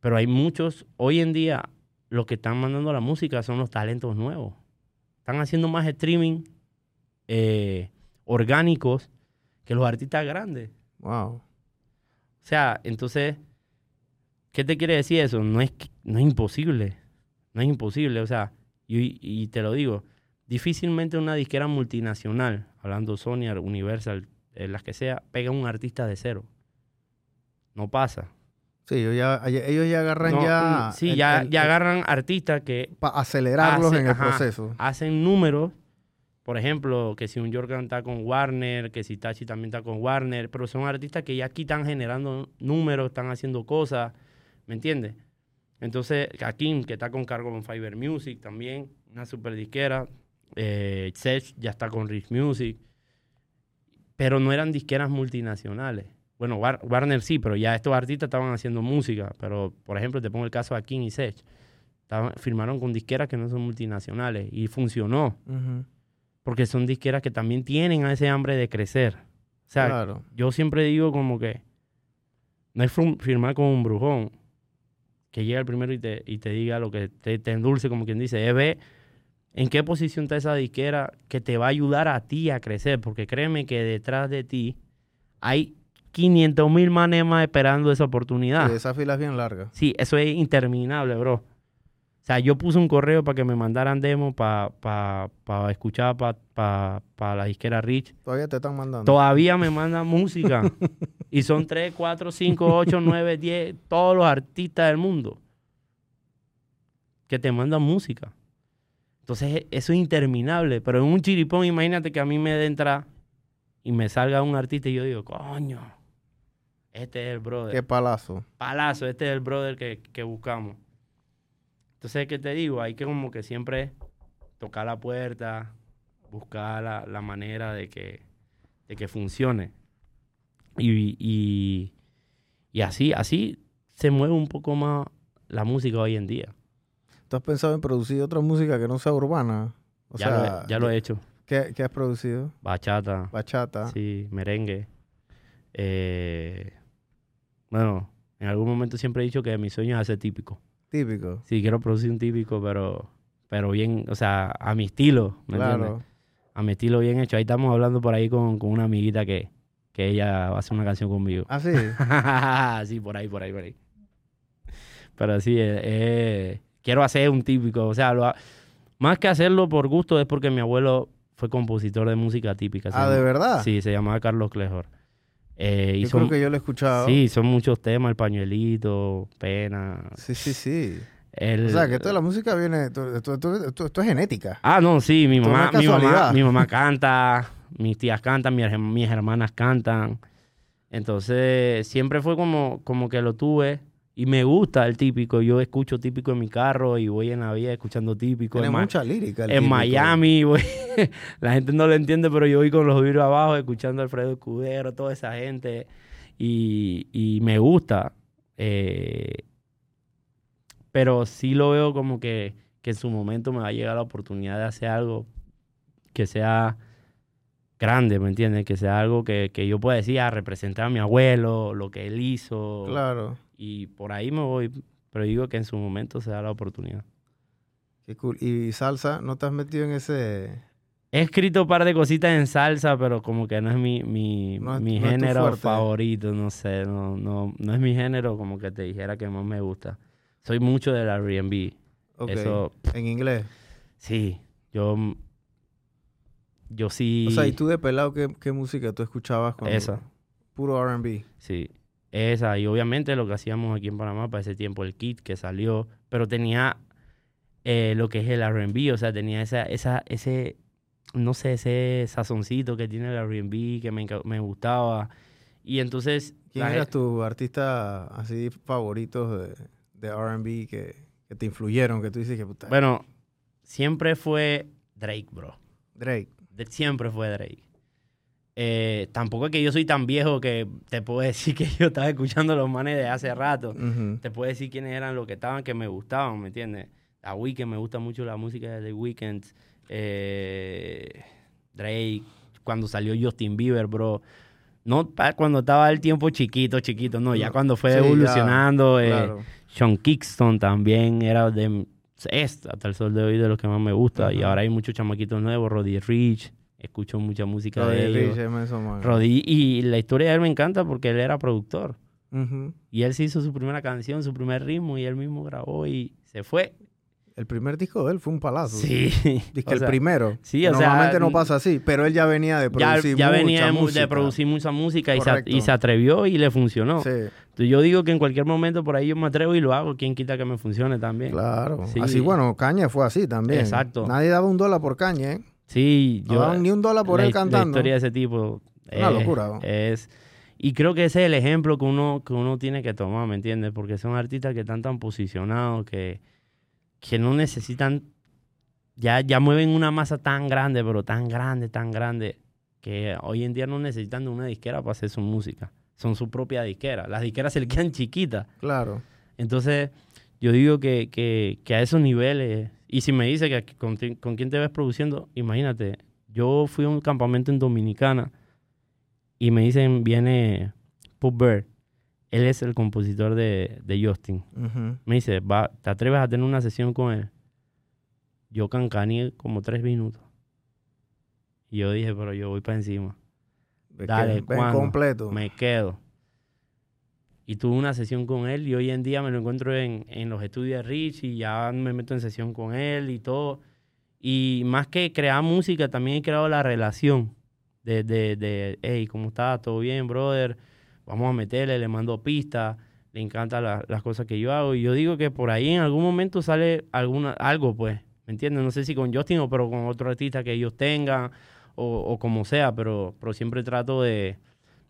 Pero hay muchos, hoy en día, los que están mandando la música son los talentos nuevos. Están haciendo más streaming eh, orgánicos que los artistas grandes. Wow. O sea, entonces, ¿qué te quiere decir eso? No es, no es imposible. No es imposible. O sea, y, y te lo digo, difícilmente una disquera multinacional, hablando Sony, Universal, eh, las que sea, pega a un artista de cero. No pasa. Sí, ellos ya, ellos ya agarran No, ya... sí, el- ya, el- ya agarran artistas que Para acelerarlos en el ajá. proceso. hacen números. Por ejemplo, que si un Jordan está con Warner, que si Tachi también está con Warner, pero son artistas que ya aquí están generando números, están haciendo cosas, ¿me entiendes? Entonces, Akim, que está con cargo con Fiverr Music también, una super disquera. Eh, Sech ya está con Rich Music. Pero no eran disqueras multinacionales. Bueno, War- Warner sí, pero ya estos artistas estaban haciendo música. Pero, por ejemplo, te pongo el caso de Akim y Sech. Estaban- firmaron con disqueras que no son multinacionales y funcionó porque son disqueras que también tienen a ese hambre de crecer. O sea, claro. yo siempre digo como que no es firmar con un brujón que llega el primero y te, y te diga lo que te, te endulce, como quien dice, es ver en qué posición está esa disquera que te va a ayudar a ti a crecer, porque créeme que detrás de ti hay 500 mil manes más esperando esa oportunidad. Sí, esa fila es bien larga. Sí, eso es interminable, bro. O sea, yo puse un correo para que me mandaran demo para pa, pa escuchar para pa, la disquera Rich. Todavía te están mandando. Todavía me mandan música. *laughs* y son 3, 4, 5, 8, 9, 10, todos los artistas del mundo que te mandan música. Entonces, eso es interminable. Pero en un chiripón, imagínate que a mí me dé entrar y me salga un artista y yo digo, coño, este es el brother Qué palazo. palazo, este es el brother que, que buscamos. Entonces, ¿qué te digo? Hay que como que siempre tocar la puerta, buscar la, la manera de que, de que funcione. Y, y, y así, así se mueve un poco más la música hoy en día. ¿Tú has pensado en producir otra música que no sea urbana? O ya, sea, lo he, ya lo he hecho. ¿qué, qué has producido? Bachata, Bachata. sí, merengue. Eh, bueno, en algún momento siempre he dicho que mi sueño es hacer típico. Típico. Sí, quiero producir un típico, pero, pero bien, o sea, a mi estilo, ¿me entiendes? Claro. A mi estilo bien hecho. Ahí estamos hablando por ahí con, con una amiguita que, que ella va a hacer una canción conmigo. Ah, sí. *laughs* sí, por ahí, por ahí, por ahí. Pero sí, eh, eh, quiero hacer un típico, o sea, lo ha- más que hacerlo por gusto es porque mi abuelo fue compositor de música típica. ah, ¿de llama- verdad? Sí, se llamaba Carlos Clejor. Eh, y Yo son, creo que yo lo he escuchado. sí, son muchos temas, el pañuelito, pena. Sí, sí, sí. El, O sea, que toda la música viene... Esto, es genética. Ah, no, sí, mi mamá, mi mamá, mi mamá *laughs* canta, mis tías cantan, mis, mis hermanas cantan. Entonces, siempre fue como, como que lo tuve y me gusta el típico. Yo escucho típico en mi carro y voy en la vía escuchando típico. Tiene En, mucha lírica. el en típico. Miami, *laughs* voy- la gente no lo entiende, pero yo voy con los vidrios abajo escuchando a Alfredo Escudero, toda esa gente. Y, y me gusta. eh, pero sí lo veo como que, que en su momento me va a llegar la oportunidad de hacer algo que sea grande, ¿me entiendes? Que sea algo que, que yo pueda decir, ah, representar a mi abuelo, lo que él hizo. Claro. Y por ahí me voy. Pero digo que en su momento se da la oportunidad. Qué cool. ¿Y salsa? ¿No te has metido en ese...? He escrito un par de cositas en salsa, pero como que no es mi, mi, No es- mi no género fuerte. favorito, no sé, no, no, no es mi género como que te dijera que más me gusta. Soy mucho del R&B. Ok. Eso, En inglés. sí, yo, yo sí, O sea, ¿y tú de pelado qué, qué música tú escuchabas cuando... Esa. Puro R&B. sí, esa, y obviamente lo que hacíamos aquí en Panamá para ese tiempo, el kit que salió, pero tenía eh, lo que es el R&B, o sea, tenía esa, esa, ese, no sé, ese sazoncito que tiene el R&B que me, me gustaba. Y entonces... ¿Quién gen- tu artista así favoritos de, de R&B que, que te influyeron? Que tú dices que puta... Bueno, siempre fue Drake, bro. Drake. De- siempre fue Drake. Eh, tampoco es que yo soy tan viejo que te puedo *laughs* decir que yo estaba escuchando los manes de hace rato. Te puedo decir quiénes eran los que estaban que me gustaban, ¿me entiendes? A Weeknd me gusta mucho la música de The Weeknd. Eh, Drake, cuando salió Justin Bieber, bro. No cuando estaba el tiempo chiquito, chiquito, no, ya cuando fue sí, ya, evolucionando. eh. Sean Kingston también era de, es hasta el sol de hoy de los que más me gusta. Y ahora hay muchos chamaquitos nuevos, Roddy Rich, escucho mucha música Roddy de ellos. Roddy, y la historia de él me encanta porque él era productor. Y él se hizo su primera canción, su primer ritmo, y él mismo grabó y se fue. El primer disco de él fue un palazo. Sí. *laughs* Dice O que el primero. sí, o sea, Normalmente no pasa así, pero él ya venía de ya, producir ya mucha venía de, música. producir mucha música y se, Correcto. y se atrevió y le funcionó. Sí, Entonces yo digo que en cualquier momento por ahí yo me atrevo y lo hago. ¿Quién quita que me funcione también? claro. Sí. Así, bueno, Caña fue así también. Exacto. Nadie daba un dólar por Caña, ¿eh? Sí, No yo... daban ni un dólar por la, él his- la cantando. historia de ese tipo Una es- locura, ¿no? Es, y creo que ese es el ejemplo que uno, que uno tiene que tomar, ¿me entiendes? Porque son artistas que están tan posicionados que, que no necesitan, ya, ya mueven una masa tan grande, pero tan grande, tan grande, que hoy en día no necesitan de una disquera para hacer su música. Son su propia disquera. Las disqueras se le quedan chiquitas. Claro. Entonces, yo digo que, que, que a esos niveles, y si me dice que con, quién te ves produciendo, imagínate, yo fui a un campamento en Dominicana y me dicen, viene Pop Bear, él es el compositor de, de Justin. Me dice, va, ¿te atreves a tener una sesión con él? Yo cancaní como tres minutos. Y yo dije, pero yo voy para encima. Que Dale, ¿cuándo? completo. Me quedo. Y tuve una sesión con él y hoy en día me lo encuentro en, en los estudios de Rich y ya me meto en sesión con él y todo. Y más que crear música, también he creado la relación de, de, de hey, ¿cómo estás? ¿Todo bien, brother? Vamos a meterle, le mando pistas, le encantan la- las cosas que yo hago. Y yo digo que por ahí en algún momento sale alguna, algo, pues, ¿me entiendes? No sé si con Justin o pero con otro artista que ellos tengan o, o como sea, pero, pero siempre trato de,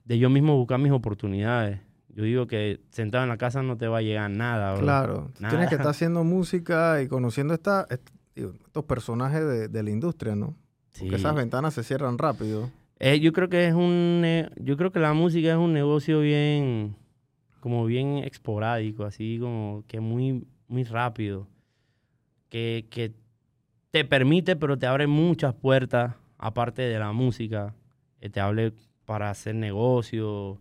de yo mismo buscar mis oportunidades. Yo digo que sentado en la casa no te va a llegar nada, bro. Claro. Nada. Tienes que estar haciendo *laughs* música y conociendo esta, estos personajes de, de la industria, ¿no? Porque Sí. esas ventanas se cierran rápido. Eh, yo creo que es un, ne- yo creo que la música es un negocio bien, como bien esporádico, así como que muy, muy rápido, que, que te permite, pero te abre muchas puertas, aparte de la música, eh, te hable para hacer negocio.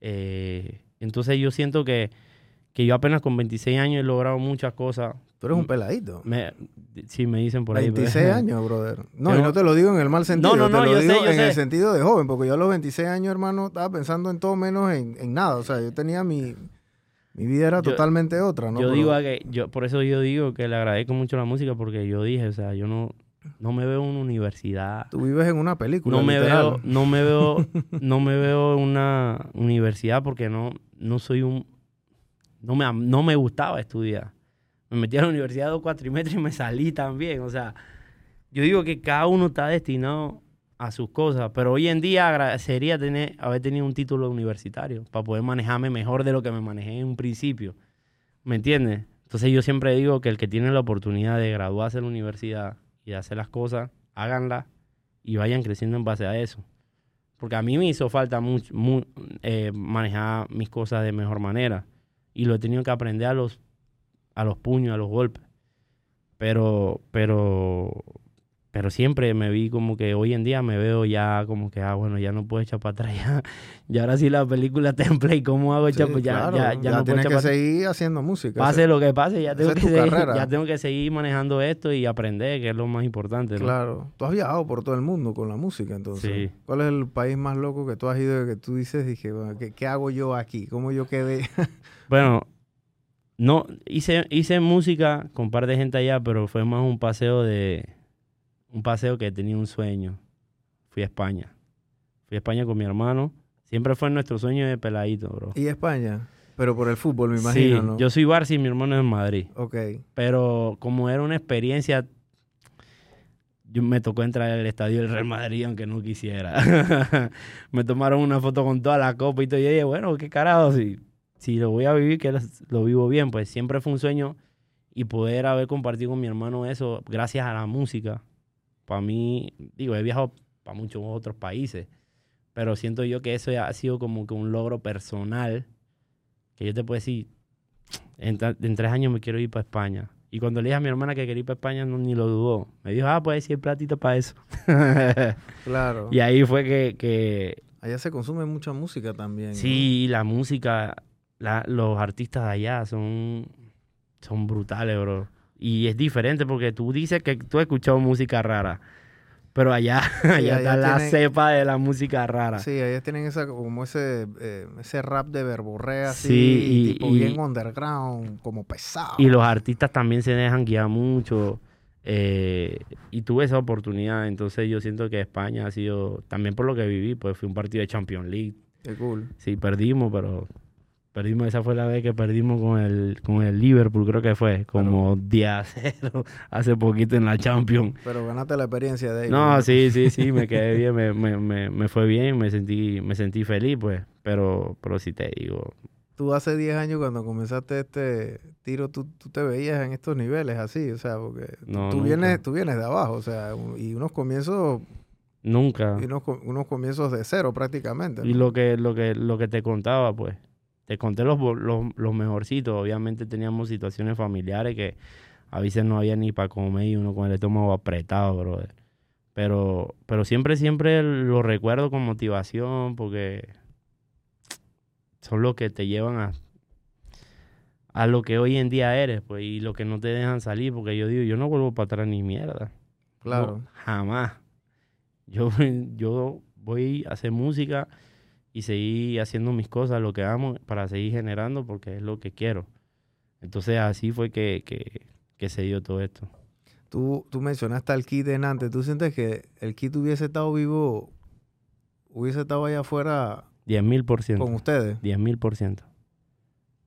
eh, entonces yo siento que, que yo apenas con 26 años he logrado muchas cosas. Tú eres un peladito. Me, sí, me dicen por ahí. pero- 26 *laughs* años, brother. No, y no te lo digo en el mal sentido. no, no, te lo yo sé, digo yo en el sé. sentido de joven, porque yo a los 26 años, hermano, estaba pensando en todo menos en, en nada. O sea, yo tenía mi... Mi vida era Yo- totalmente otra, ¿no? yo digo a que yo por eso yo digo que le agradezco mucho la música porque yo dije, o sea, yo no no me veo en una universidad. Tú vives en una película, No me literal. veo no me veo *laughs* no me veo en una universidad porque no no soy un no me no me gustaba estudiar. Me metí a la universidad dos cuatrimestres y me salí también, o sea, yo digo que cada uno está destinado a sus cosas, pero hoy en día agradecería tener, haber tenido un título universitario para poder manejarme mejor de lo que me manejé en un principio. ¿Me entiendes? Entonces yo siempre digo que el que tiene la oportunidad de graduarse en la universidad y de hacer las cosas, háganlas y vayan creciendo en base a eso. Porque a mí me hizo falta mucho, mu- eh, manejar mis cosas de mejor manera. Y lo he tenido que aprender a los, a los puños, a los golpes. Pero, pero, pero siempre me vi como que hoy en día me veo ya como que, ah, bueno, ya no puedo echar para atrás. *laughs* Ya, y ahora sí la película está en play, ¿cómo hago Sí, echar pues ya, claro, ya, ya, no tienes que seguir haciendo música. Pase lo que pase, ya tengo, que seguir, ya tengo que seguir manejando esto y aprender, que es lo más importante. ¿no? Claro. Tú has viajado por todo el mundo con la música, entonces. Sí. ¿Cuál es el país más loco que tú has ido y que tú dices, dije, bueno, ¿qué, qué hago yo aquí? ¿Cómo yo quedé? *laughs* Bueno, no, hice, hice música con un par de gente allá, pero fue más un paseo de, un paseo que tenía un sueño. Fui a España. Fui a España con mi hermano. Siempre fue nuestro sueño de peladito, bro. y España. Pero por el fútbol, me imagino, sí, ¿no? yo soy Barça y mi hermano es en Madrid. Ok. Pero como era una experiencia, yo me tocó entrar al estadio del Real Madrid aunque no quisiera. *laughs* me tomaron una foto con toda la copa y todo. Y yo dije, bueno, qué carajo, si, si lo voy a vivir, que lo vivo bien. Pues siempre fue un sueño y poder haber compartido con mi hermano eso gracias a la música. Para mí, digo, he viajado para muchos otros países, pero siento yo que eso ha sido como que un logro personal que yo te puedo decir, en, tres años me quiero ir para España. Y cuando le dije a mi hermana que quería ir para España, no, ni lo dudó. Me dijo, ah, pues sí, hay platito para eso. *laughs* Claro. y ahí fue que, que Allá se consume mucha música también. ¿no? sí, la música, la- los artistas de allá son, son brutales, bro. Y es diferente porque tú dices que tú has escuchado música rara. Pero allá, *laughs* allá, allá está la cepa de la música rara. Sí, ellos tienen esa, como ese, eh, ese rap de verborrea así, Sí, y- tipo y- bien underground, como pesado. Y los artistas también se dejan guiar mucho. eh, y tuve esa oportunidad. Entonces yo siento que España ha sido, también por lo que viví, pues fue un partido de Champions League. Qué cool. Sí, perdimos, pero perdimos. Esa fue la vez que perdimos con el, con el Liverpool, creo que fue. Como 10 a 0 *laughs* hace poquito en la Champions. Pero ganaste la experiencia de ellos. No, sí, sí, sí, me quedé *laughs* bien, me, me, me, me fue bien, me sentí, me sentí feliz, pues. Pero, pero sí te digo, Tú hace 10 años cuando comenzaste este tiro, tú, tú te veías en estos niveles así, o sea, porque tú- No, tú, nunca. vienes, tú vienes de abajo, o sea, y unos comienzos, nunca. y unos, unos comienzos de cero prácticamente. Y lo que, lo que, lo que te contaba, pues, te conté los, los, los mejorcitos. Obviamente teníamos situaciones familiares que a veces no había ni para comer y uno con el estómago apretado, brother. Pero, pero siempre, siempre lo recuerdo con motivación porque son los que te llevan a, a lo que hoy en día eres, pues, y lo que no te dejan salir, porque yo digo, yo no vuelvo para atrás ni mierda. Claro. No, jamás. Yo, *laughs* yo voy a hacer música y seguir haciendo mis cosas, lo que amo, para seguir generando porque es lo que quiero. Entonces así fue que, que, que se dio todo esto. Tú, tú mencionaste al Kid en antes, ¿tú sientes que el Kid hubiese estado vivo, hubiese estado allá afuera 10 mil por ciento. con ustedes? 10 mil por ciento.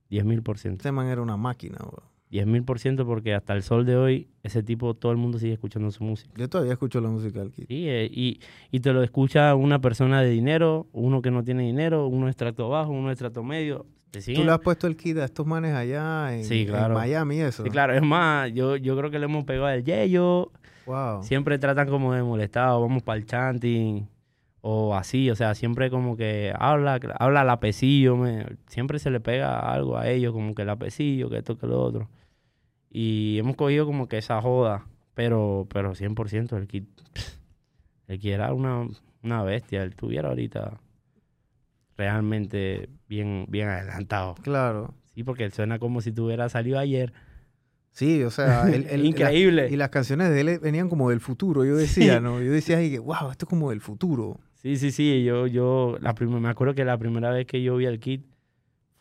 10 mil por ciento. Este man era una máquina, bro. 10 mil por ciento porque hasta el sol de hoy ese tipo, todo el mundo sigue escuchando su música. Yo todavía escucho la música del Kid. Sí, eh, y, y te lo escucha una persona de dinero, uno que no tiene dinero, uno de estrato bajo, uno de estrato medio. Te ¿Tú le has puesto el Kid a estos manes allá en, Sí, en claro. Miami eso? Sí, claro, es más, yo, yo creo que le hemos pegado el yeyo. Wow. Siempre tratan como de molestado, vamos para el chanting o así, o sea, siempre como que habla, habla lapecillo, me, siempre se le pega algo a ellos, como que lapecillo, que esto, que lo otro. Y hemos cogido como que esa joda, pero, pero 100% el kid, el kid era una, una bestia, él tuviera ahorita realmente bien, bien adelantado. Claro. Sí, porque él suena como si tuviera salido ayer. Sí, o sea, él- *laughs* Increíble. la- y las canciones de él venían como del futuro, yo decía, ¿no? Yo decía, que, wow, esto es como del futuro. Sí, sí, sí. Yo, yo, la me acuerdo que la primera vez que yo vi al Kid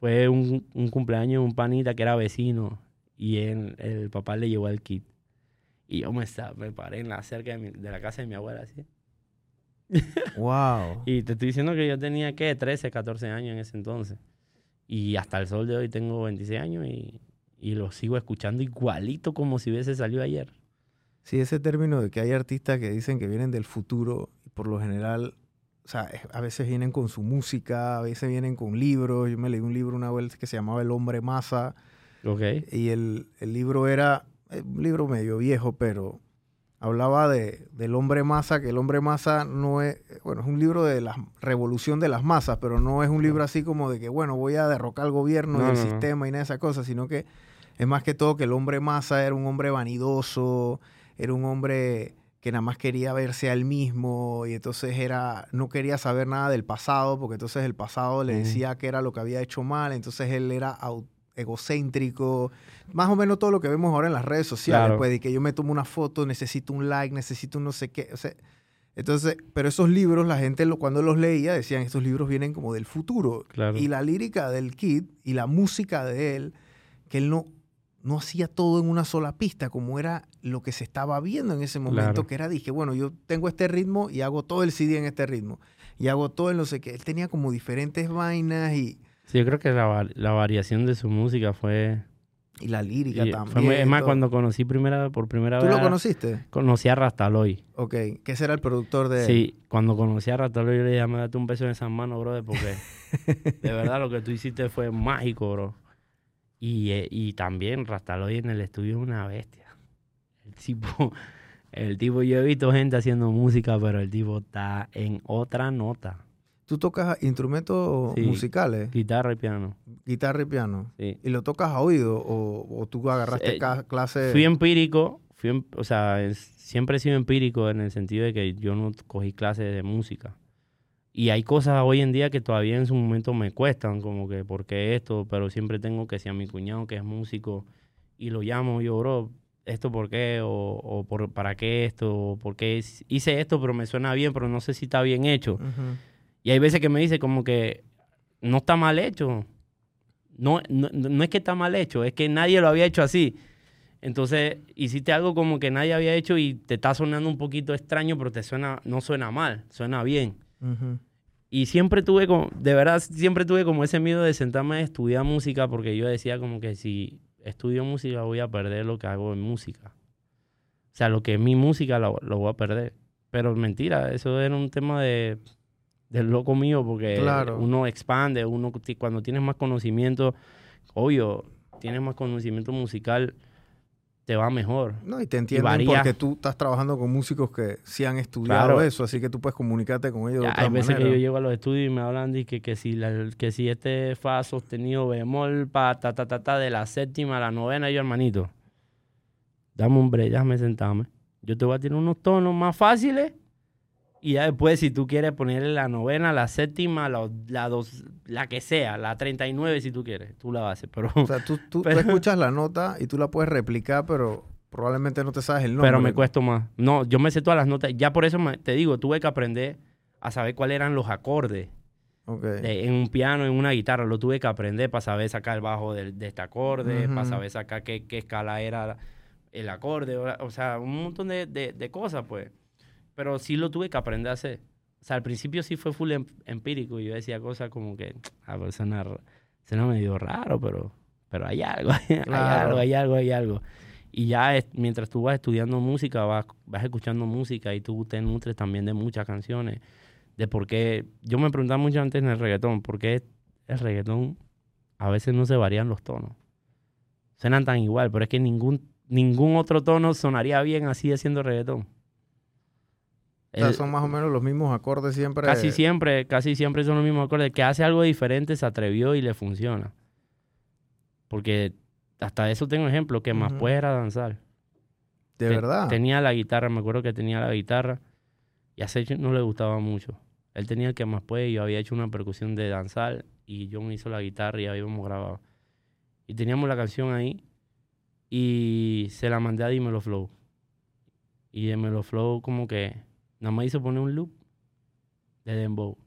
fue un, un cumpleaños de un panita que era vecino y el papá le llevó al Kid. Y yo me, me paré en la cerca de, mi- de la casa de mi abuela, así. *laughs* Wow. Y te estoy diciendo que yo tenía, ¿qué? 13, 14 años en ese entonces. Y hasta el sol de hoy tengo 26 años y, y lo sigo escuchando igualito como si hubiese salido ayer. Sí, ese término de que hay artistas que dicen que vienen del futuro y por lo general, o sea, a veces vienen con su música, a veces vienen con libros. Yo me leí un libro una vez que se llamaba El hombre masa ¿Ok? y el, el libro era eh, un libro medio viejo, pero hablaba de, del hombre masa, que el hombre masa no es, bueno, es un libro de la revolución de las masas, pero no es un libro así como de que, bueno, voy a derrocar al gobierno y el no, no. sistema y nada de esas cosas, sino que es más que todo que el hombre masa era un hombre vanidoso, era un hombre que nada más quería verse al mismo y entonces era no quería saber nada del pasado porque entonces el pasado le decía que era lo que había hecho mal, entonces él era egocéntrico, más o menos todo lo que vemos ahora en las redes sociales, Claro. pues de que yo me tomo una foto, necesito un like, necesito un no sé qué, o sea, entonces, pero esos libros la gente lo- cuando los leía decían estos libros vienen como del futuro Claro. y la lírica del Kid y la música de él, que él no, no hacía todo en una sola pista, como era lo que se estaba viendo en ese momento, Claro. que era, dije, bueno, yo tengo este ritmo y hago todo el CD en este ritmo, y hago todo en no sé qué. Él tenía como diferentes vainas y, Sí, yo creo que la, la variación de su música fue... y la lírica y también. fue es más, todo. cuando conocí primera, por primera ¿Tú vez... lo a- conociste? Conocí a Rastaloy. Ok, que ese era el productor de... Sí, cuando conocí a Rastaloy yo le dije, "Me date un beso en esas manos, brother, porque *laughs* de verdad lo que tú hiciste fue mágico, bro. Y, eh, y también Rastaloy en el estudio es una bestia. El tipo, el tipo, yo he visto gente haciendo música, pero el tipo está en otra nota. ¿Tú tocas instrumentos Sí. musicales, Guitarra y piano. guitarra y piano? Sí. ¿Y lo tocas a oído o, o tú agarraste Eh, clase? Fui empírico, fui em- o sea, es- siempre he sido empírico en el sentido de que yo no cogí clases de música. Y hay cosas hoy en día que todavía en su momento me cuestan, como que, ¿por qué esto? Pero siempre tengo que si a mi cuñado que es músico y lo llamo yo, bro, esto por qué, o, o por, para qué esto, o por qué hice esto, pero me suena bien, pero no sé si está bien hecho. Y hay veces que me dice como que no está mal hecho. No, no, no es que está mal hecho, es que nadie lo había hecho así. Entonces hiciste algo como que nadie había hecho y te está sonando un poquito extraño, pero te suena, no suena mal, suena bien. Y siempre tuve como, de verdad, siempre tuve como ese miedo de sentarme a estudiar música porque yo decía como que si estudio música voy a perder lo que hago en música. O sea, lo que es mi música lo, lo voy a perder. Pero mentira, eso era un tema de del loco mío porque Claro. uno expande, uno cuando tienes más conocimiento, obvio, tienes más conocimiento musical, te va mejor. No, y te entienden porque tú estás trabajando con músicos que sí han estudiado Claro. eso, así que tú puedes comunicarte con ellos de Ya, otra hay veces manera. que yo llego a los estudios y me hablan de que, que, si, la- que si este fa sostenido bemol pa ta ta ta ta de la séptima a la novena, yo hermanito, dame un break, déjame sentarme. Yo te voy a tirar unos tonos más fáciles y ya después si tú quieres ponerle la novena, la séptima, la, la dos, la que sea, la 39 si tú quieres, tú la haces, pero, O sea, tú, tú- tú Pero- escuchas la nota y tú la puedes replicar, pero probablemente no te sabes el nombre. pero me cuesta más. No, yo me sé todas las notas, ya por eso me- te digo, tuve que aprender a saber cuáles eran los acordes. De- en un piano, en una guitarra, lo tuve que aprender para saber sacar el bajo del- de, este acorde, para saber sacar qué, qué escala era el acorde, o, sea, un montón de, de- de cosas, pues. Pero sí lo tuve que aprender a hacer. O sea, al principio sí fue full em- empírico y yo decía cosas como que, *tsk* ah, pero suena, r- suena medio raro, pero, pero hay algo, *laughs* hay Claro. algo, hay algo, hay algo. Y ya es- mientras tú vas estudiando música, vas, vas escuchando música y tú te nutres también de muchas canciones de por qué. Yo me preguntaba mucho antes en el reggaetón, por qué el reggaetón a veces no se varían los tonos. Suenan tan igual, pero es que ningún, ningún otro tono sonaría bien así haciendo reggaetón. O sea, El- son más o menos los mismos acordes siempre. casi siempre, casi siempre son los mismos acordes. El que hace algo diferente se atrevió y le funciona. Porque hasta eso tengo ejemplo, que más Ujú. puede era danzar. De Te- verdad. Tenía la guitarra, me acuerdo que tenía la guitarra y a Sech no le gustaba mucho. Él tenía el que más puede y yo había hecho una percusión de danzar y John hizo la guitarra y habíamos grabado. Y teníamos la canción ahí y se la mandé a Dímelo Flow. Y Dímelo Flow como que nada más hizo poner un loop de Dembow.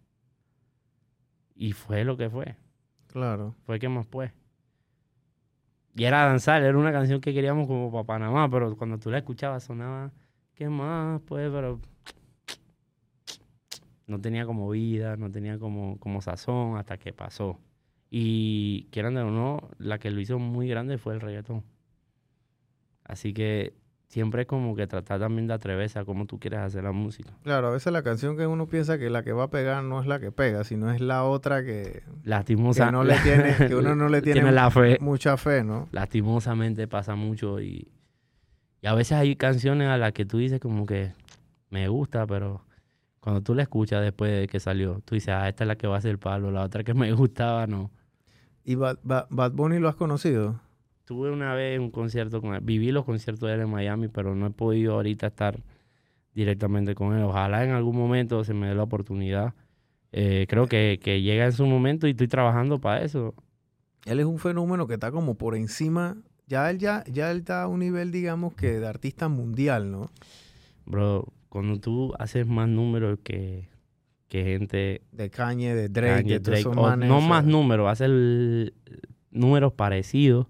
Y fue lo que fue. Claro. Fue que más pues. Y era danzar, era una canción que queríamos como para Panamá, pero cuando tú la escuchabas sonaba, ¿qué más? Pues, pero no tenía como vida, no tenía como, como sazón hasta que pasó. Y quieran o no, la que lo hizo muy grande fue el reggaetón. Así que siempre es como que tratar también de atreverse a cómo tú quieres hacer la música. Claro, a veces la canción que uno piensa que la que va a pegar no es la que pega, sino es la otra que, Lastimosa, que no le tiene, que uno no le *laughs* tiene, la fe. mucha fe, ¿no? lastimosamente pasa mucho y, y a veces hay canciones a las que tú dices como que me gusta, pero cuando tú la escuchas después de que salió, tú dices, ah, esta es la que va a ser el palo, la otra que me *laughs* gustaba, no. ¿Y Bad, Bad- Bad Bunny lo has conocido? Tuve una vez un concierto con él, viví los conciertos de él en Miami, pero no he podido ahorita estar directamente con él. Ojalá en algún momento se me dé la oportunidad. Eh, creo que, que llega en su momento y estoy trabajando para eso. Él es un fenómeno que está como por encima, ya él, ya, ya él está a un nivel, digamos, que de artista mundial, ¿no? Bro, cuando tú haces más números que, que gente De Kanye, de Drake, Kanye, de Drake, o no más números, hacer el- números parecidos.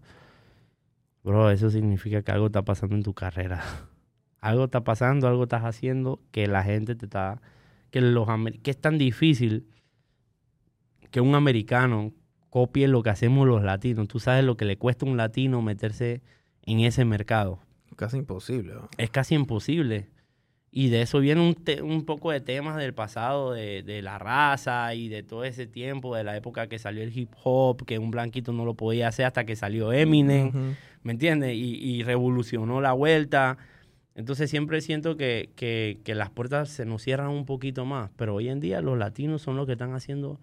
Bro, eso significa que algo está pasando en tu carrera. *laughs* algo está pasando, algo estás haciendo que la gente te está... Que, los, que es tan difícil que un americano copie lo que hacemos los latinos. Tú sabes lo que le cuesta a un latino meterse en ese mercado Casi imposible, ¿no? es casi imposible. Y de eso viene un, te- un poco de temas del pasado, de, de la raza y de todo ese tiempo, de la época que salió el hip hop, que un blanquito no lo podía hacer hasta que salió Eminem. ¿Me entiendes? Y, y revolucionó la vuelta. Entonces siempre siento que, que, que las puertas se nos cierran un poquito más, pero hoy en día los latinos son los que están haciendo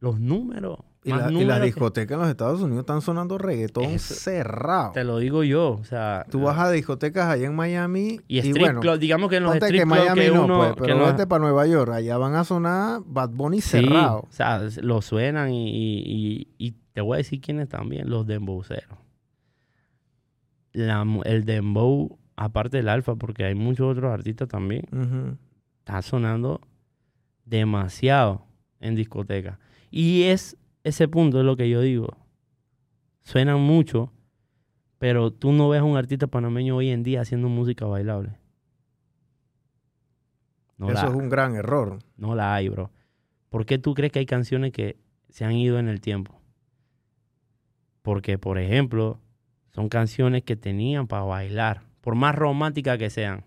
los números. Y, las que- discotecas en los Estados Unidos están sonando reggaetón Eso- cerrado. Te lo digo yo, o sea... Tú vas a discotecas allá en Miami y bueno, club, digamos que en los strip que Miami que no, uno... pues, que pero los- vete para Nueva York, allá van a sonar Bad Bunny Sí, cerrado. o sea, lo suenan y, y- te voy a decir quiénes también, los dembowceros. La el dembow, aparte del alfa, porque hay muchos otros artistas también, está sonando demasiado en discoteca. Y es ese punto es lo que yo digo. Suenan mucho, pero tú no ves a un artista panameño hoy en día haciendo música bailable. No Eso la, es un gran error. no la hay, bro. ¿Por qué tú crees que hay canciones que se han ido en el tiempo? Porque, por ejemplo, son canciones que tenían para bailar, por más románticas que sean.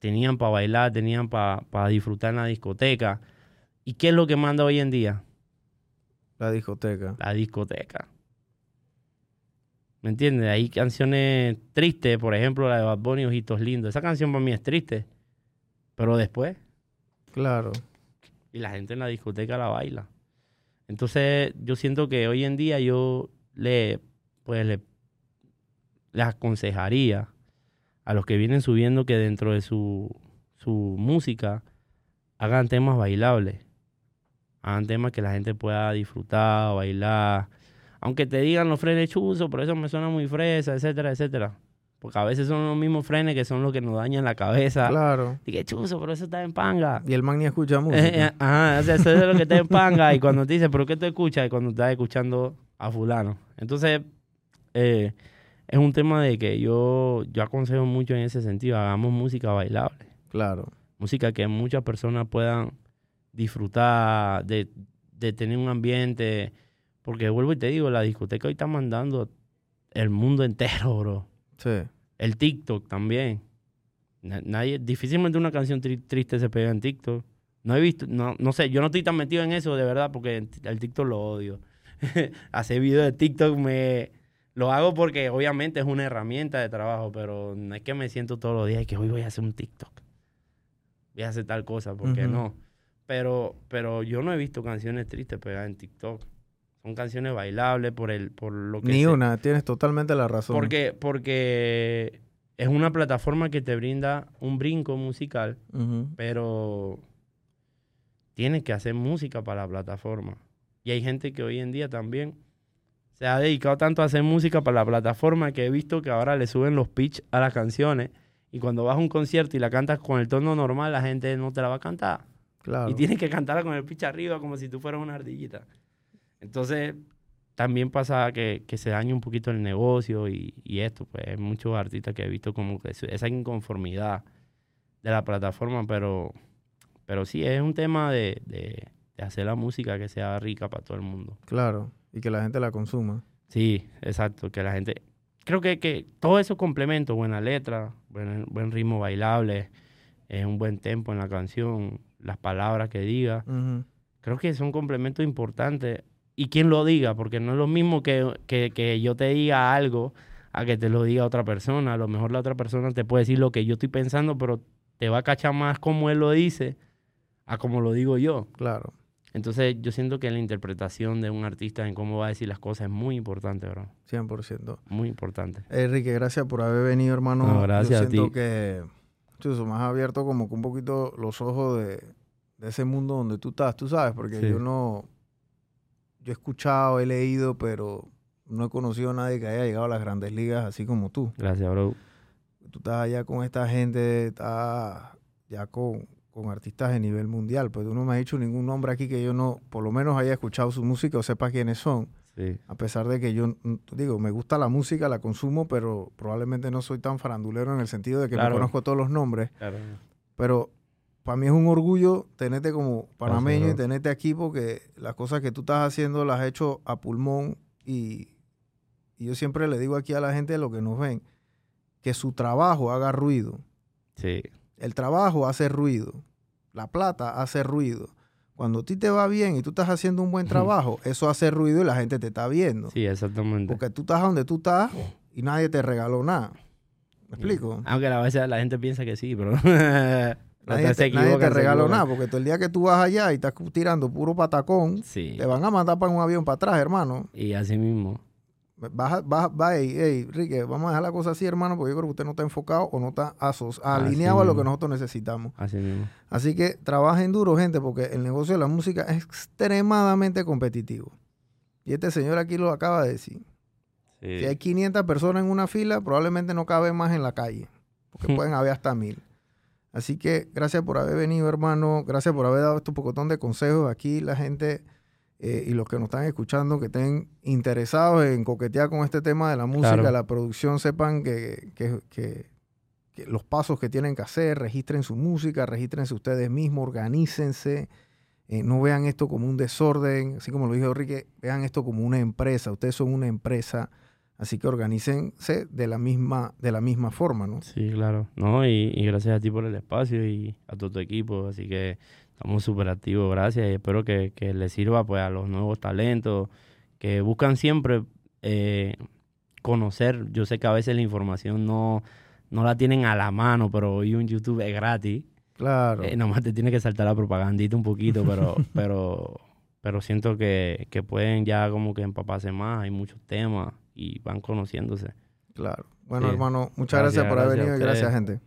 Tenían para bailar, tenían para disfrutar en la discoteca. ¿Y qué es lo que manda hoy en día? La discoteca. La discoteca. ¿Me entiendes? Hay canciones tristes, por ejemplo, la de Bad Bunny, Ojitos Lindos. Esa canción para mí es triste. Pero después, Claro. y la gente en la discoteca la baila. Entonces, yo siento que hoy en día yo le, pues, le, aconsejaría a los que vienen subiendo que dentro de su, su música hagan temas bailables. Hagan temas que la gente pueda disfrutar, bailar. Aunque te digan los frenes chuzos, por eso me suena muy fresa, etcétera, etcétera. Porque a veces son los mismos frenes que son los que nos dañan la cabeza. Claro. Dije, chuzo, pero eso está en panga. Y el man ni escucha *laughs* Eh, música. eh, ajá, o sea, eso es lo que te empanga. Y cuando te dice, ¿pero qué tú escuchas? Y cuando estás escuchando a fulano. Entonces, eh, es un tema de que yo, yo aconsejo mucho en ese sentido. Hagamos música bailable. Claro. Música que muchas personas puedan disfrutar de, de tener un ambiente. Porque vuelvo y te digo, la discoteca hoy está mandando el mundo entero, bro. Sí. El TikTok también. Na- Nadie, difícilmente una canción tri- triste se pega en TikTok. No he visto, no, no sé, yo no estoy tan metido en eso de verdad porque el TikTok lo odio. *laughs* Hacer videos de TikTok me lo hago porque obviamente es una herramienta de trabajo, pero no es que me siento todos los días y que hoy voy a hacer un TikTok. Voy a hacer tal cosa, porque no. Pero, pero yo no he visto canciones tristes pegadas en TikTok. Son canciones bailables por el, por lo que Ni una, tienes totalmente la razón. porque, porque es una plataforma que te brinda un brinco musical, pero tienes que hacer música para la plataforma. Y hay gente que hoy en día también se ha dedicado tanto a hacer música para la plataforma que he visto que ahora le suben los pitch a las canciones y cuando vas a un concierto y la cantas con el tono normal, la gente no te la va a cantar. Claro. Y tienes que cantarla con el pitch arriba como si tú fueras una ardillita. Entonces, también pasa que, que se daña un poquito el negocio y, y esto, pues hay muchos artistas que he visto como que esa inconformidad de la plataforma, pero, pero sí, es un tema de, de- de hacer la música que sea rica para todo el mundo. Claro. Y que la gente la consuma. Sí, exacto, que la gente... Creo que, que todo eso complemento, buena letra, buen, buen ritmo bailable, eh, un buen tempo en la canción, las palabras que diga, creo que son complementos importantes. Y quien lo diga, porque no es lo mismo que, que- que yo te diga algo a que te lo diga otra persona. A lo mejor la otra persona te puede decir lo que yo estoy pensando, pero te va a cachar más como él lo dice a como lo digo yo. Claro. Entonces yo siento que la interpretación de un artista en cómo va a decir las cosas es muy importante, bro. 100%. Muy importante. Enrique, gracias por haber venido, hermano. No, gracias Yo a siento ti. que chuzo, me has abierto como que un poquito los ojos de, de ese mundo donde tú estás, tú sabes, porque Sí. yo no... Yo he escuchado, he leído, pero no he conocido a nadie que haya llegado a las grandes ligas así como tú. Gracias, bro. Tú estás allá con esta gente, estás ya con, con artistas de nivel mundial, pues tú no me has dicho ningún nombre aquí que yo no, por lo menos haya escuchado su música o sepa quiénes son. Sí. A pesar de que yo, digo, me gusta la música, la consumo, pero probablemente no soy tan farandulero en el sentido de que Claro. me conozco todos los nombres. Claro. Pero para mí es un orgullo tenerte como panameño y tenerte aquí porque las cosas que tú estás haciendo las has hecho a pulmón y, y yo siempre le digo aquí a la gente, lo que nos ven, que su trabajo haga ruido. Sí. El trabajo hace ruido. La plata hace ruido. Cuando a ti te va bien y tú estás haciendo un buen trabajo, eso hace ruido y la gente te está viendo. Sí, exactamente. Porque tú estás donde tú estás y nadie te regaló nada. ¿Me explico? Aunque a veces la gente piensa que sí, pero... *laughs* Nadie, te, nadie te regaló nada, porque todo el día que tú vas allá y estás tirando puro patacón, Sí. te van a mandar para un avión para atrás, hermano. Y así mismo. Baja, baja, va, ey, ey, Rique, vamos a dejar la cosa así, hermano, porque yo creo que usted no está enfocado o no está Así alineado a lo que nosotros necesitamos. Así mismo. Así que trabajen duro, gente, porque el negocio de la música es extremadamente competitivo. Y este señor aquí lo acaba de decir. Sí. Si hay 500 personas en una fila, probablemente no caben más en la calle, porque *laughs* pueden haber hasta mil. Así que gracias por haber venido, hermano. Gracias por haber dado este pocotón de consejos. Aquí la gente eh, y los que nos están escuchando, que estén interesados en coquetear con este tema de la música, Claro. la producción, sepan que, que- que- que los pasos que tienen que hacer, registren su música, regístrense ustedes mismos, organícense. eh, no vean esto como un desorden, así como lo dijo Enrique, vean esto como una empresa. Ustedes son una empresa, así que organícense de la misma, de la misma forma, ¿no? Sí, claro. No, y, y gracias a ti por el espacio y a todo tu equipo. Así que estamos súper activos, gracias. Y espero que, que les sirva pues a los nuevos talentos que buscan siempre eh, conocer. Yo sé que a veces la información no, no la tienen a la mano, pero hoy un YouTube es gratis. Claro. Eh, nomás te tiene que saltar la propagandita un poquito, pero, *laughs* pero, pero siento que, que pueden ya como que empaparse más. Hay muchos temas y van conociéndose. Claro. Bueno, Sí. hermano, muchas gracias, Gracias, por haber venido y gracias, gente.